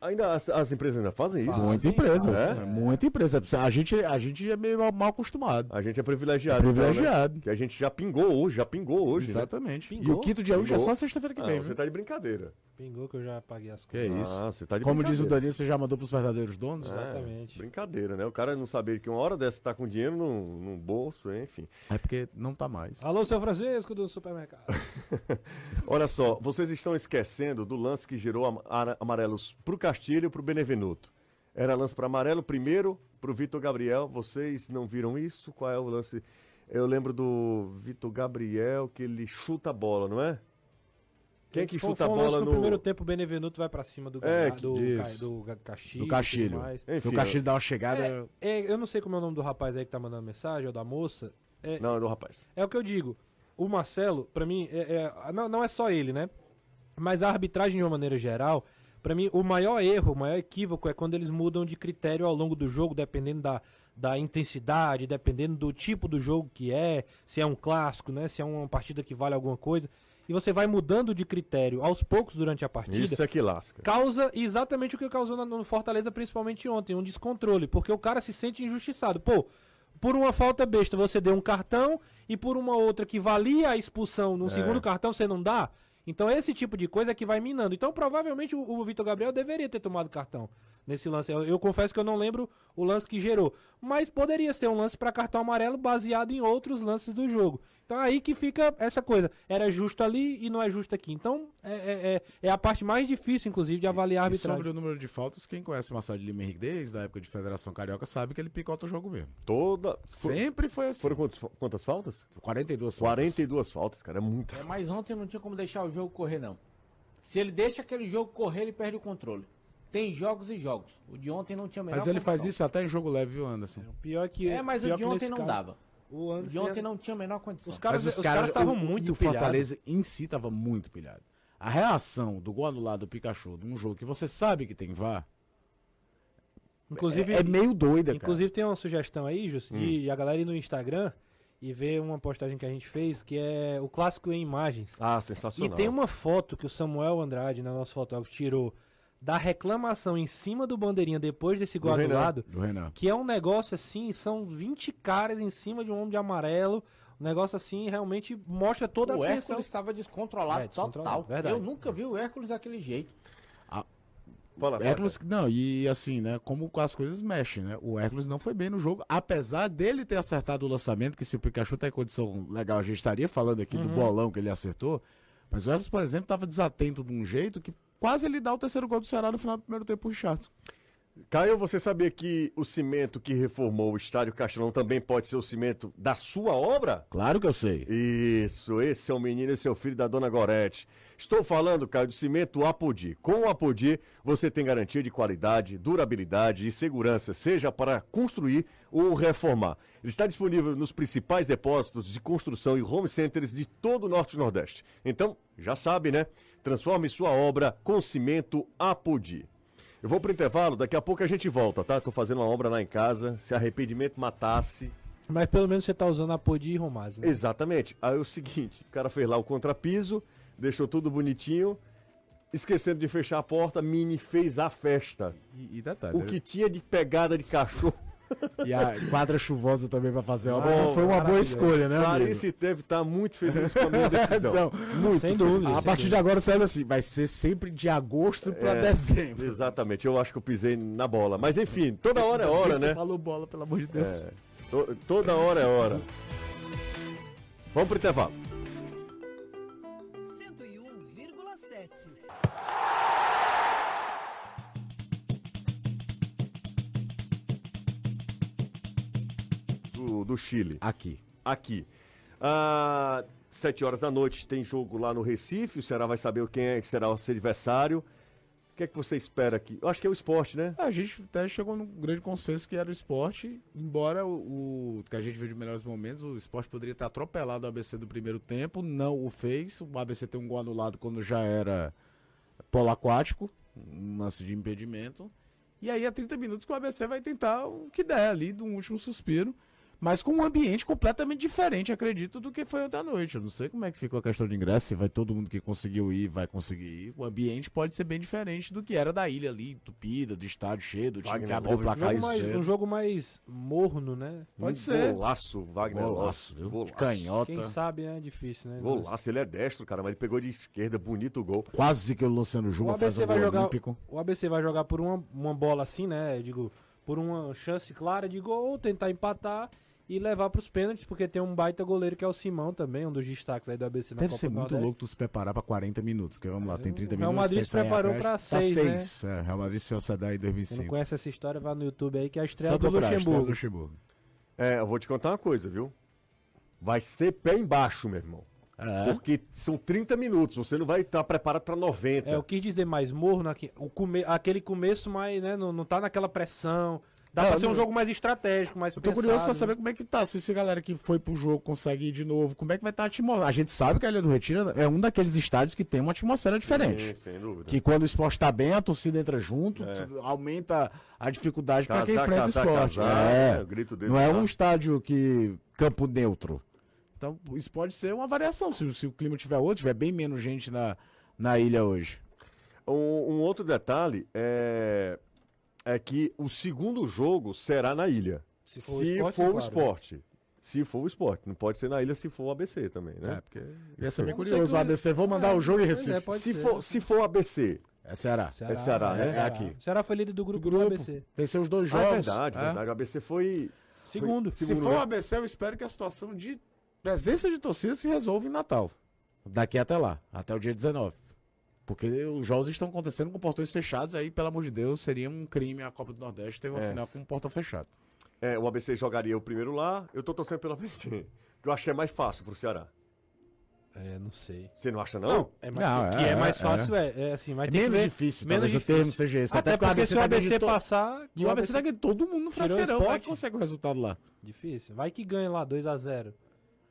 Ainda as, as empresas ainda fazem isso? Muita empresa, É? é? muita empresa. A gente, a gente é meio mal, mal acostumado. A gente é privilegiado. É então, né? privilegiado. Que a gente já pingou hoje, já pingou hoje. né? Exatamente. E Pingou? o quinto dia útil é Pingou? só sexta-feira que Ah, vem, você viu? tá de brincadeira. Pingou que eu já paguei as Que é contas. isso. Ah, você tá de Como diz o. Danilo, você já mandou pros verdadeiros donos? É, Exatamente. brincadeira, né? O cara não saber que uma hora dessa tá com dinheiro no, no bolso, enfim. É porque não tá mais. Alô, seu Francisco do supermercado. Olha só, vocês estão esquecendo do lance que gerou amarelos pro Castilho e pro Benevenuto. Era lance para amarelo, primeiro para o Vitor Gabriel. Vocês não viram isso? Qual é o lance? Eu lembro do Vitor Gabriel que ele chuta a bola, não é? Quem é que chuta a bola no no. primeiro tempo, o Benevenuto vai pra cima do, É, do, do Castilho. Do e Castilho. Enfim, o Castilho dá uma chegada. É, eu não sei como é o nome do rapaz aí que tá mandando mensagem, ou da moça. É, Não, é do rapaz. é o que eu digo. O Marcelo, pra mim, é- é- não, não é só ele, né? Mas a arbitragem, de uma maneira geral, pra mim, o maior erro, o maior equívoco é quando eles mudam de critério ao longo do jogo, dependendo da, da intensidade, dependendo do tipo do jogo que é, se é um clássico, né? Se é uma partida que vale alguma coisa. E você vai mudando de critério aos poucos durante a partida Isso é que lasca. causa exatamente o que causou na- no Fortaleza, principalmente ontem, um descontrole, porque o cara se sente injustiçado. Pô, por uma falta besta você deu um cartão e por uma outra que valia a expulsão no segundo cartão você não dá. Então esse tipo de coisa é que vai minando. Então provavelmente o, o Vitor Gabriel deveria ter tomado cartão nesse lance. Eu, eu confesso que eu não lembro o lance que gerou, mas poderia ser um lance para cartão amarelo baseado em outros lances do jogo. Então aí que fica essa coisa. Era justo ali e não é justo aqui. Então é, é, é- é a parte mais difícil, inclusive, de avaliar a E arbitragem. sobre o número de faltas, quem conhece o Marcelo de Lima Henrique desde a época de Federação Carioca sabe que ele picota o jogo mesmo. Toda. Sempre foi assim. Foram quantos- quantas faltas? 42 faltas. 42 faltas, cara. É muita. É, mas ontem não tinha como deixar o jogo correr, não. Se ele deixa aquele jogo correr, ele perde o controle. Tem jogos e jogos. O de ontem não tinha a menor Mas ele faz condição. isso até em jogo leve, viu, Anderson? Pior que. É, mas pior o de ontem não caso, dava. O O de ontem tinha- não tinha a menor condição. Os caras Mas os caras estavam muito E o pilhados. Fortaleza em si estava muito pilhado. A reação do gol anulado do Pikachu num jogo que você sabe que tem VAR Inclusive, é, é meio doida, inclusive tem uma sugestão aí, Jus, de a galera ir no Instagram e ver uma postagem que a gente fez, que é o clássico em imagens. Ah, E sensacional. tem uma foto que o Samuel Andrade, né, nosso fotógrafo, tirou da reclamação em cima do bandeirinha depois desse gol Do anulado, Renan. que é um negócio assim, são 20 caras em cima de um homem de amarelo. Um negócio assim realmente mostra toda O a tensão. Hércules estava descontrolado, É, descontrolado, total. verdade. Eu nunca vi o Hércules daquele jeito. Fala, fala, Hércules, não, e assim, né, como as coisas mexem, né? O Hércules não foi bem no jogo, apesar dele ter acertado o lançamento, que se o Pikachu tá em condição legal, a gente estaria falando aqui do bolão que ele acertou, mas o Hércules, por exemplo, estava desatento de um jeito que quase ele dá o terceiro gol do Ceará no final do primeiro tempo pro Richardson. Caio, você sabia que o cimento que reformou o estádio Castelão também pode ser o cimento da sua obra? Claro que eu sei. Isso, esse é o menino, esse é o filho da dona Gorete. Estou falando, Caio, do cimento Apodi. Com o Apodi, você tem garantia de qualidade, durabilidade e segurança, seja para construir ou reformar. Ele está disponível nos principais depósitos de construção e home centers de todo o Norte e Nordeste. Então, já sabe, né? Transforme sua obra com cimento Apodi. Eu vou pro intervalo, daqui a pouco a gente volta, tá? Tô fazendo uma obra lá em casa. Se arrependimento matasse, Mas pelo menos você tá usando a Podi e Romaz, né? Exatamente. Aí é o seguinte, o cara fez lá o contrapiso, deixou tudo bonitinho, esquecendo de fechar a porta, Mini fez a festa. E, e detalhe, O que tinha de pegada de cachorro. E a quadra chuvosa também pra fazer foi uma boa escolha, né, amigo? Clarice teve estar muito feliz com a minha decisão. muito. Sem dúvida. A partir de agora serve assim, vai ser sempre de agosto pra É, dezembro. Exatamente, eu acho que eu pisei na bola. Mas enfim, toda hora é hora, Você né? falou bola, pelo amor de Deus. É, to- toda hora é hora. Vamos pro intervalo. Do, Chile. Aqui. aqui. Ah, sete horas da noite tem jogo lá no Recife. O Ceará vai saber quem é que será o seu adversário. O que é que você espera aqui? Eu acho que é o esporte, né? A gente até chegou num grande consenso que era o esporte, embora o, o que a gente viu de melhores momentos, o esporte poderia ter atropelado o ABC do primeiro tempo, não o fez. O ABC tem um gol anulado quando já era polo aquático, um lance de impedimento. E aí, a 30 minutos, que o ABC vai tentar o que der ali, do último suspiro. Mas com um ambiente completamente diferente, acredito, do que foi ontem à noite. Eu não sei como é que ficou a questão de ingresso, se vai todo mundo que conseguiu ir, vai conseguir ir. O ambiente pode ser bem diferente do que era da ilha ali, entupida, do estádio cheio, do time Wagner que abriu o Um placar jogo, e mais, um jogo mais morno, né? Pode Um ser. Golaço, Wagner. Golaço, viu? Golaço. Canhota. Quem sabe é difícil, né? Golaço, ele é destro, cara, mas ele pegou de esquerda, bonito o gol. Quase que o Luciano O Juba faz vai gol jogar. olímpico. O ABC vai jogar por uma, uma bola assim, né? Eu digo, por uma chance clara de gol, tentar empatar. E levar pros pênaltis, porque tem um baita goleiro que é o Simão também, um dos destaques aí do ABC na Deve Copa ser muito Nordeste. louco tu se preparar pra 40 minutos, porque vamos lá, tem 30 O Real minutos. Madrid se preparou Atlético, pra seis, né? seis, é, Real Madrid se Sociedade em Quem não 2005. conhece essa história, vai no YouTube aí, que é a estreia Só do procurar, estreia Luxemburgo. do Luxemburgo. É, eu vou te contar uma coisa, viu? Vai ser pé embaixo, meu irmão. É. Porque são 30 minutos, você não vai estar preparado pra 90. É, eu quis dizer mais morno, aqui, o come, aquele começo mais, né, não, não tá naquela pressão. Dá Não, pra ser um não- jogo mais estratégico, mais Eu tô curioso pra pensado, saber como é que tá. Se essa galera que foi pro jogo consegue ir de novo, como é que vai estar a atmosfera? A gente sabe que a Ilha do Retiro é um daqueles estádios que tem uma atmosfera diferente. Sim, sem dúvida. Que quando o esporte tá bem, a torcida entra junto, É. aumenta a dificuldade pra Casar, quem enfrenta casar, o esporte. casar, é. O grito dele Não é um estádio que. campo neutro. Então, isso pode ser uma variação. Se, se o clima tiver outro, tiver bem menos gente na, na ilha hoje. Um, um outro detalhe é, é que o segundo jogo será na ilha. Se Se for o esporte, for o claro. esporte. Se for o esporte. Não pode ser na ilha se for o ABC também, né? É, porque ia ser bem curioso. O ABC, vou mandar o jogo em é, Recife. pode se, ser. for, se for o ABC. É Ceará. Ceará, É Ceará, né? É aqui. Ceará foi líder do grupo, Grupo. do ABC. Venceu os dois Ah, jogos. é verdade, É. verdade. O ABC foi. Segundo. foi- Se segundo, for o né? ABC, eu espero que a situação de presença de torcida se resolva em Natal. Daqui até lá, até o dia 19. Porque os jogos estão acontecendo com portões fechados, aí, pelo amor de Deus, seria um crime a Copa do Nordeste ter uma É. final com um portão fechado. É, o ABC jogaria o primeiro lá. Eu tô torcendo pelo ABC. Que eu acho que é mais fácil pro Ceará. É, não sei. Você não acha, não? É mais, Não, o que é, é, mais é, fácil é, é assim, vai É ter que menos ver- difícil, menos talvez o termo seja esse. Até, Até porque o porque ABC se o tá ABC to- passar... E o ABC tá ganhando todo mundo no Frasqueirão. É que consegue o resultado lá? Difícil. Vai que ganha lá 2x0.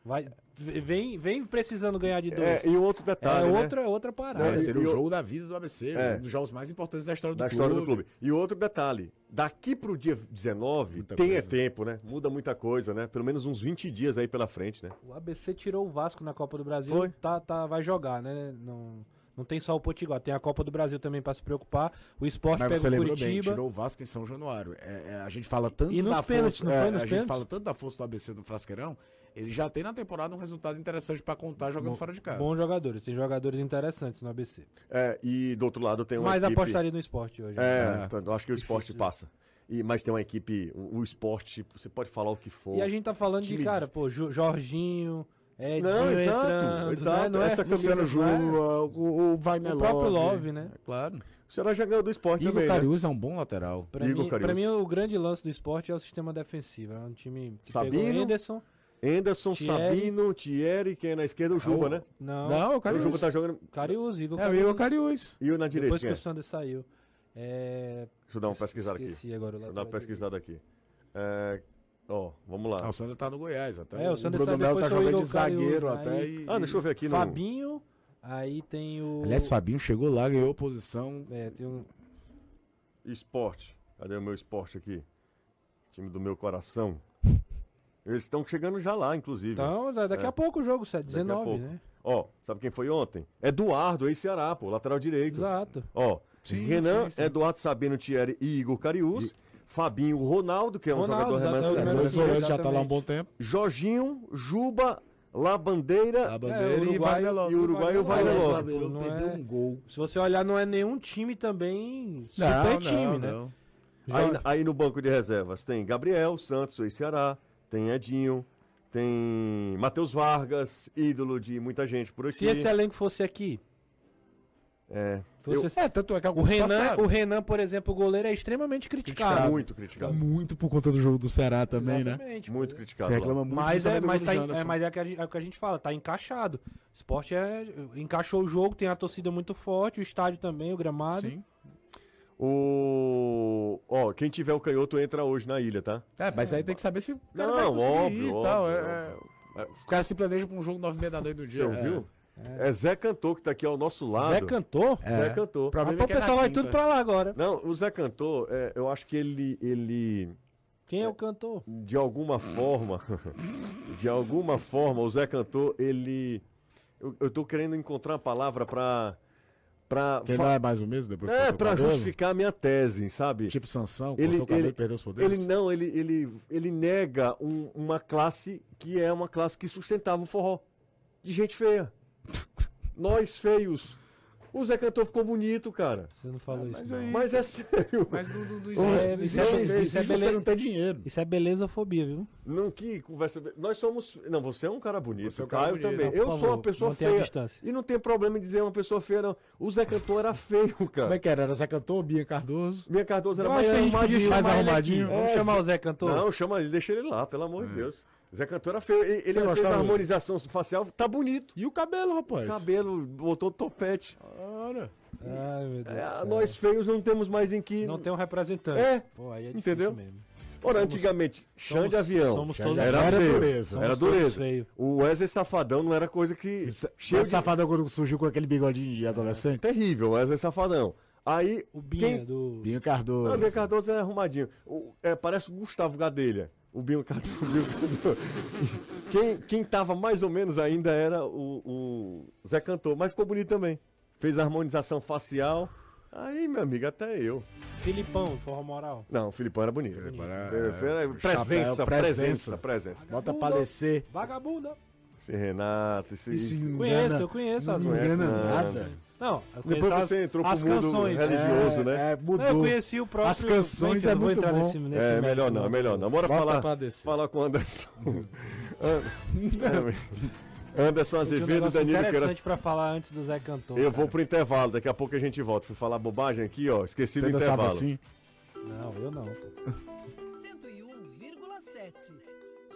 Vai, vem, vem precisando ganhar de dois. É, e um outro É, detalhe. né? outra, outra parada. É, e- seria e o jogo da vida do ABC, É. um dos jogos mais importantes da história do da clube. história do clube. E outro detalhe, daqui pro dia 19, Muita tem é tempo, né? Muda muita coisa, né? Pelo menos uns 20 dias aí pela frente, né? O ABC tirou o Vasco na Copa do Brasil. Foi. Tá, tá, vai jogar, né? Não, não tem só o Potiguar, tem a Copa do Brasil também pra se preocupar. O esporte Mas pega você o lembrou bem, Curitiba. tirou o Vasco em São Januário. É, é, a gente fala tanto E nos da pênaltis, força, não foi é, nos a gente pênaltis? fala tanto da força do ABC no Frasqueirão, ele já tem na temporada um resultado interessante pra contar jogando Bom- fora de casa. Bons jogadores, tem jogadores interessantes no ABC. É, e do outro lado tem uma Mas equipe... apostaria no esporte hoje. É, né? então, eu acho que o esporte Difícil. passa. E, mas tem uma equipe, o, o esporte, você pode falar o que for. E a gente tá falando de, cara, pô, Jo- Jorginho, Edinho Não, exato, entrando, exato. né? Não é, Essa Luciano camisa- Júnior, é- o, o Wagner O próprio Love, né? É claro. O Ceará já ganhou do esporte Igor também, né? Cariús é um bom lateral. Pra Igor mim, pra mim, o grande lance do esporte é o sistema defensivo. É um time que Sabino, pegou Henderson. Anderson, Thierry. Sabino, Thierry, quem é na esquerda? O Juba, Ah, o- né? Não, Não, o O Cariús. Juba tá jogando. Cariús, Igor É o Igor Cariús. E o na direita? Depois que é? o Sander saiu. É... Deixa eu dar uma pesquisada aqui. Esqueci agora o Deixa eu dar uma pesquisada aqui. É, Ó, vamos lá. Ah, o Sander tá no Goiás. Até É, o o Sander Bruno Melo tá depois foi o jogando de Cariús, zagueiro até. Aí- E... Ah, deixa eu ver aqui no. Fabinho, aí tem o... Aliás, Fabinho chegou lá, ganhou posição. É, tem um... Esporte. Cadê o meu esporte aqui? Time do meu coração. Eles estão chegando já lá, inclusive. Então, da- daqui É. a pouco o jogo, Daqui set- a 19, pouco. né? Ó, sabe quem foi ontem? Eduardo, ex-Ceará, pô, lateral direito. Exato. Ó, Sim, Renan, sim, sim. Eduardo Sabino, Thierry e Igor Cariús. Fabinho Ronaldo, que é um Ronaldo, jogador é remanescente. Volante já tá lá há um bom tempo. Jorginho, Juba, Labandeira A É, bandeira e Uruguai- e o Uruguai e o. Não perdeu é- um gol. Se você olhar, não é nenhum time também super Não, time, não, né? não. Aí, aí no banco de reservas tem Gabriel Santos, ex-Ceará, tem Edinho, tem Matheus Vargas, ídolo de muita gente por aqui. Se esse elenco fosse aqui, É, fosse É, tanto é que o Renan, passaram. o Renan, por exemplo, o goleiro é extremamente criticado. muito criticado. Muito por conta do jogo do Ceará também, né? Exatamente, Muito pô. criticado. Você reclama muito Mas do é, mas, tá, é, mas é, é o que a gente fala, tá encaixado. O esporte é, encaixou o jogo, tem a torcida muito forte, o estádio também, o gramado. Sim. O. Ó, quem tiver o canhoto entra hoje na ilha, tá? É, mas aí tem que saber se o cara Não, vai conseguir óbvio, ir e óbvio, tal. É, óbvio. é, Os caras se planejam pra um jogo 9 h da noite do Você dia. ouviu? É. Zé Cantor que tá aqui ao nosso lado. Zé Cantor? É. Zé Cantor. O problema é que pô, o é pessoal vai quinta. tudo pra lá agora. Não, o Zé Cantor, é, eu acho que ele, ele, Quem é o cantor? de alguma forma, de alguma forma, o Zé Cantor, ele, eu, eu tô querendo encontrar uma palavra pra, pra, Quem fa- não é mais o mesmo depois que é, o cabelo? justificar a minha tese, sabe? Tipo Sansão, Ele- cortou o ele- e perdeu os poderes? Ele não, ele, ele, ele nega um- uma classe que é uma classe que sustentava o forró. De gente feia. Nós feios. O Zé Cantor ficou bonito, cara. Você não falou isso. mas não. aí- Mas é sério. Mas não, não, não Isso é- existe, isso é- existe, isso é existe você beleza. não tem dinheiro. Isso é belezafobia, viu? Não, que conversa. Nós somos. Não, você é um cara bonito. Você é um o cara Caio bonito. também. Não, eu sou favor, uma pessoa feia. distância. E não tem problema em dizer uma pessoa feia, não. O Zé Cantor era feio, Como cara. é que era? Era Zé Cantor, Bia Cardoso. Minha Cardoso era mais arrumadinho. mais arrumadinho. Vamos É, chamar o Zé Cantor? Não, chama ele, deixa ele lá, pelo amor de Deus. Zé Cantor era feio. Ele, Você fez a harmonização facial, tá bonito. E o cabelo, rapaz? Cabelo, botou topete. Ora. Ai, meu Deus. É, nós feios não temos mais em que. Não tem um representante. É, Pô, aí é difícil entendeu? mesmo. Ora, antigamente, chão de somos- avião. somos todos- era, era feio. dureza. Era Somos todos dureza. O Wesley Safadão não era coisa que. Cheio de... safadão quando surgiu com aquele bigodinho de adolescente. Terrível, Wesley Safadão. Aí. O Binha quem... do. Binho Cardoso. Não, o Binho Cardoso é arrumadinho. O- é, parece o Gustavo Gadelha. O Binho Cardoso. o Binho Cardoso. quem, quem tava mais ou menos ainda era o, o Zé Cantor, mas ficou bonito também. Fez a harmonização facial. Aí, meu amigo, até eu. Filipão, forró moral. Não, o Filipão era bonito. Filipão era- era- presença, chapéu, presença, presença. Bota pra descer. Vagabunda. Esse Renato, esse. Isso engana. Conheço, eu conheço as Não engana nada. Não, eu Depois as, você entrou pro as mundo canções. religioso, né? É, Não, mudou. eu conheci o próprio. As canções Enfim, eu é muito entrar bom. Nesse, nesse É, mérito, melhor não, melhor não. Bora falar, falar com o Anderson. Anderson um Azevedo, negócio Danilo Queiroz. interessante pra falar antes do Zé Cantor. Eu cara. vou pro intervalo, daqui a pouco a gente volta. Fui falar bobagem aqui, ó. Esqueci Você do intervalo. assim? Não, eu não. pô. 101,7.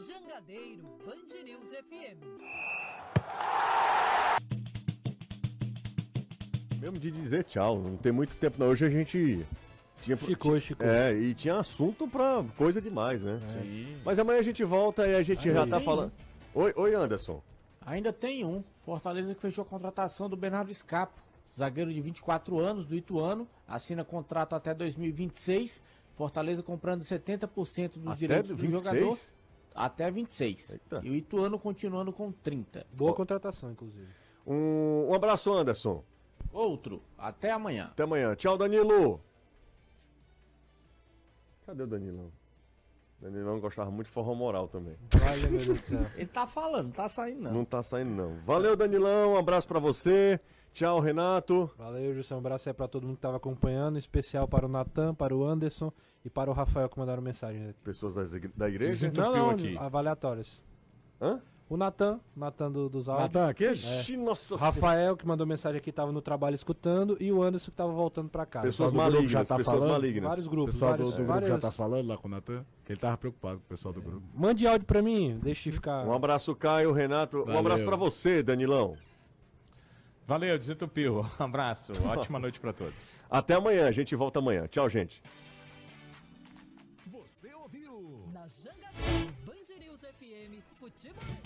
Jangadeiro Band News FM. Mesmo de dizer tchau, não tem muito tempo não. Hoje a gente tinha Esticou, esticou. É, e tinha assunto pra coisa demais, né? Sim. Mas amanhã a gente volta e a gente já tá falando. Oi, oi, Anderson. Ainda tem um. Fortaleza que fechou a contratação do Bernardo Scapo, zagueiro de 24 anos do Ituano, assina contrato até 2026. Fortaleza comprando 70% dos Até direitos do 26? jogador até 26. Eita. E o Ituano continuando com 30. Boa contratação, inclusive. Um, um abraço, Anderson. Outro, até amanhã. Até amanhã. Tchau, Danilo. Cadê o Danilão? Danilão gostava muito de forró moral também. Olha, meu Deus do céu. Ele tá falando, não tá saindo não. Não tá saindo, não. Valeu, Danilão. Um abraço pra você. Tchau, Renato. Valeu, Jussão. Um abraço aí pra todo mundo que tava acompanhando. em Especial para o Natan, para o Anderson e para o Rafael que mandaram mensagem aqui. Pessoas das igre- da igreja. Não, não, aqui. avaliatórias. Hã? O Natan, Natan do, dos áudios. Natan, aqui? Ixi, nossa O senhora. Rafael, que mandou mensagem aqui, tava no trabalho escutando. E o Anderson, que tava voltando pra casa. Pessoas do grupo malignas, já tá pessoas falando? malignas. Vários O grupos. pessoal do, vários, do grupo várias... já tá falando lá com o Natan, que ele tava preocupado com o pessoal do grupo. Mande áudio pra mim, deixa eu ficar... Um abraço, Caio, Renato. Um Valeu. abraço pra você, Danilão. Valeu, desentupiu. Um abraço. Ótima noite pra todos. Até amanhã. A gente volta amanhã. Tchau, gente. Você ouviu? Na Jangadeiro Band News FM. Futebol.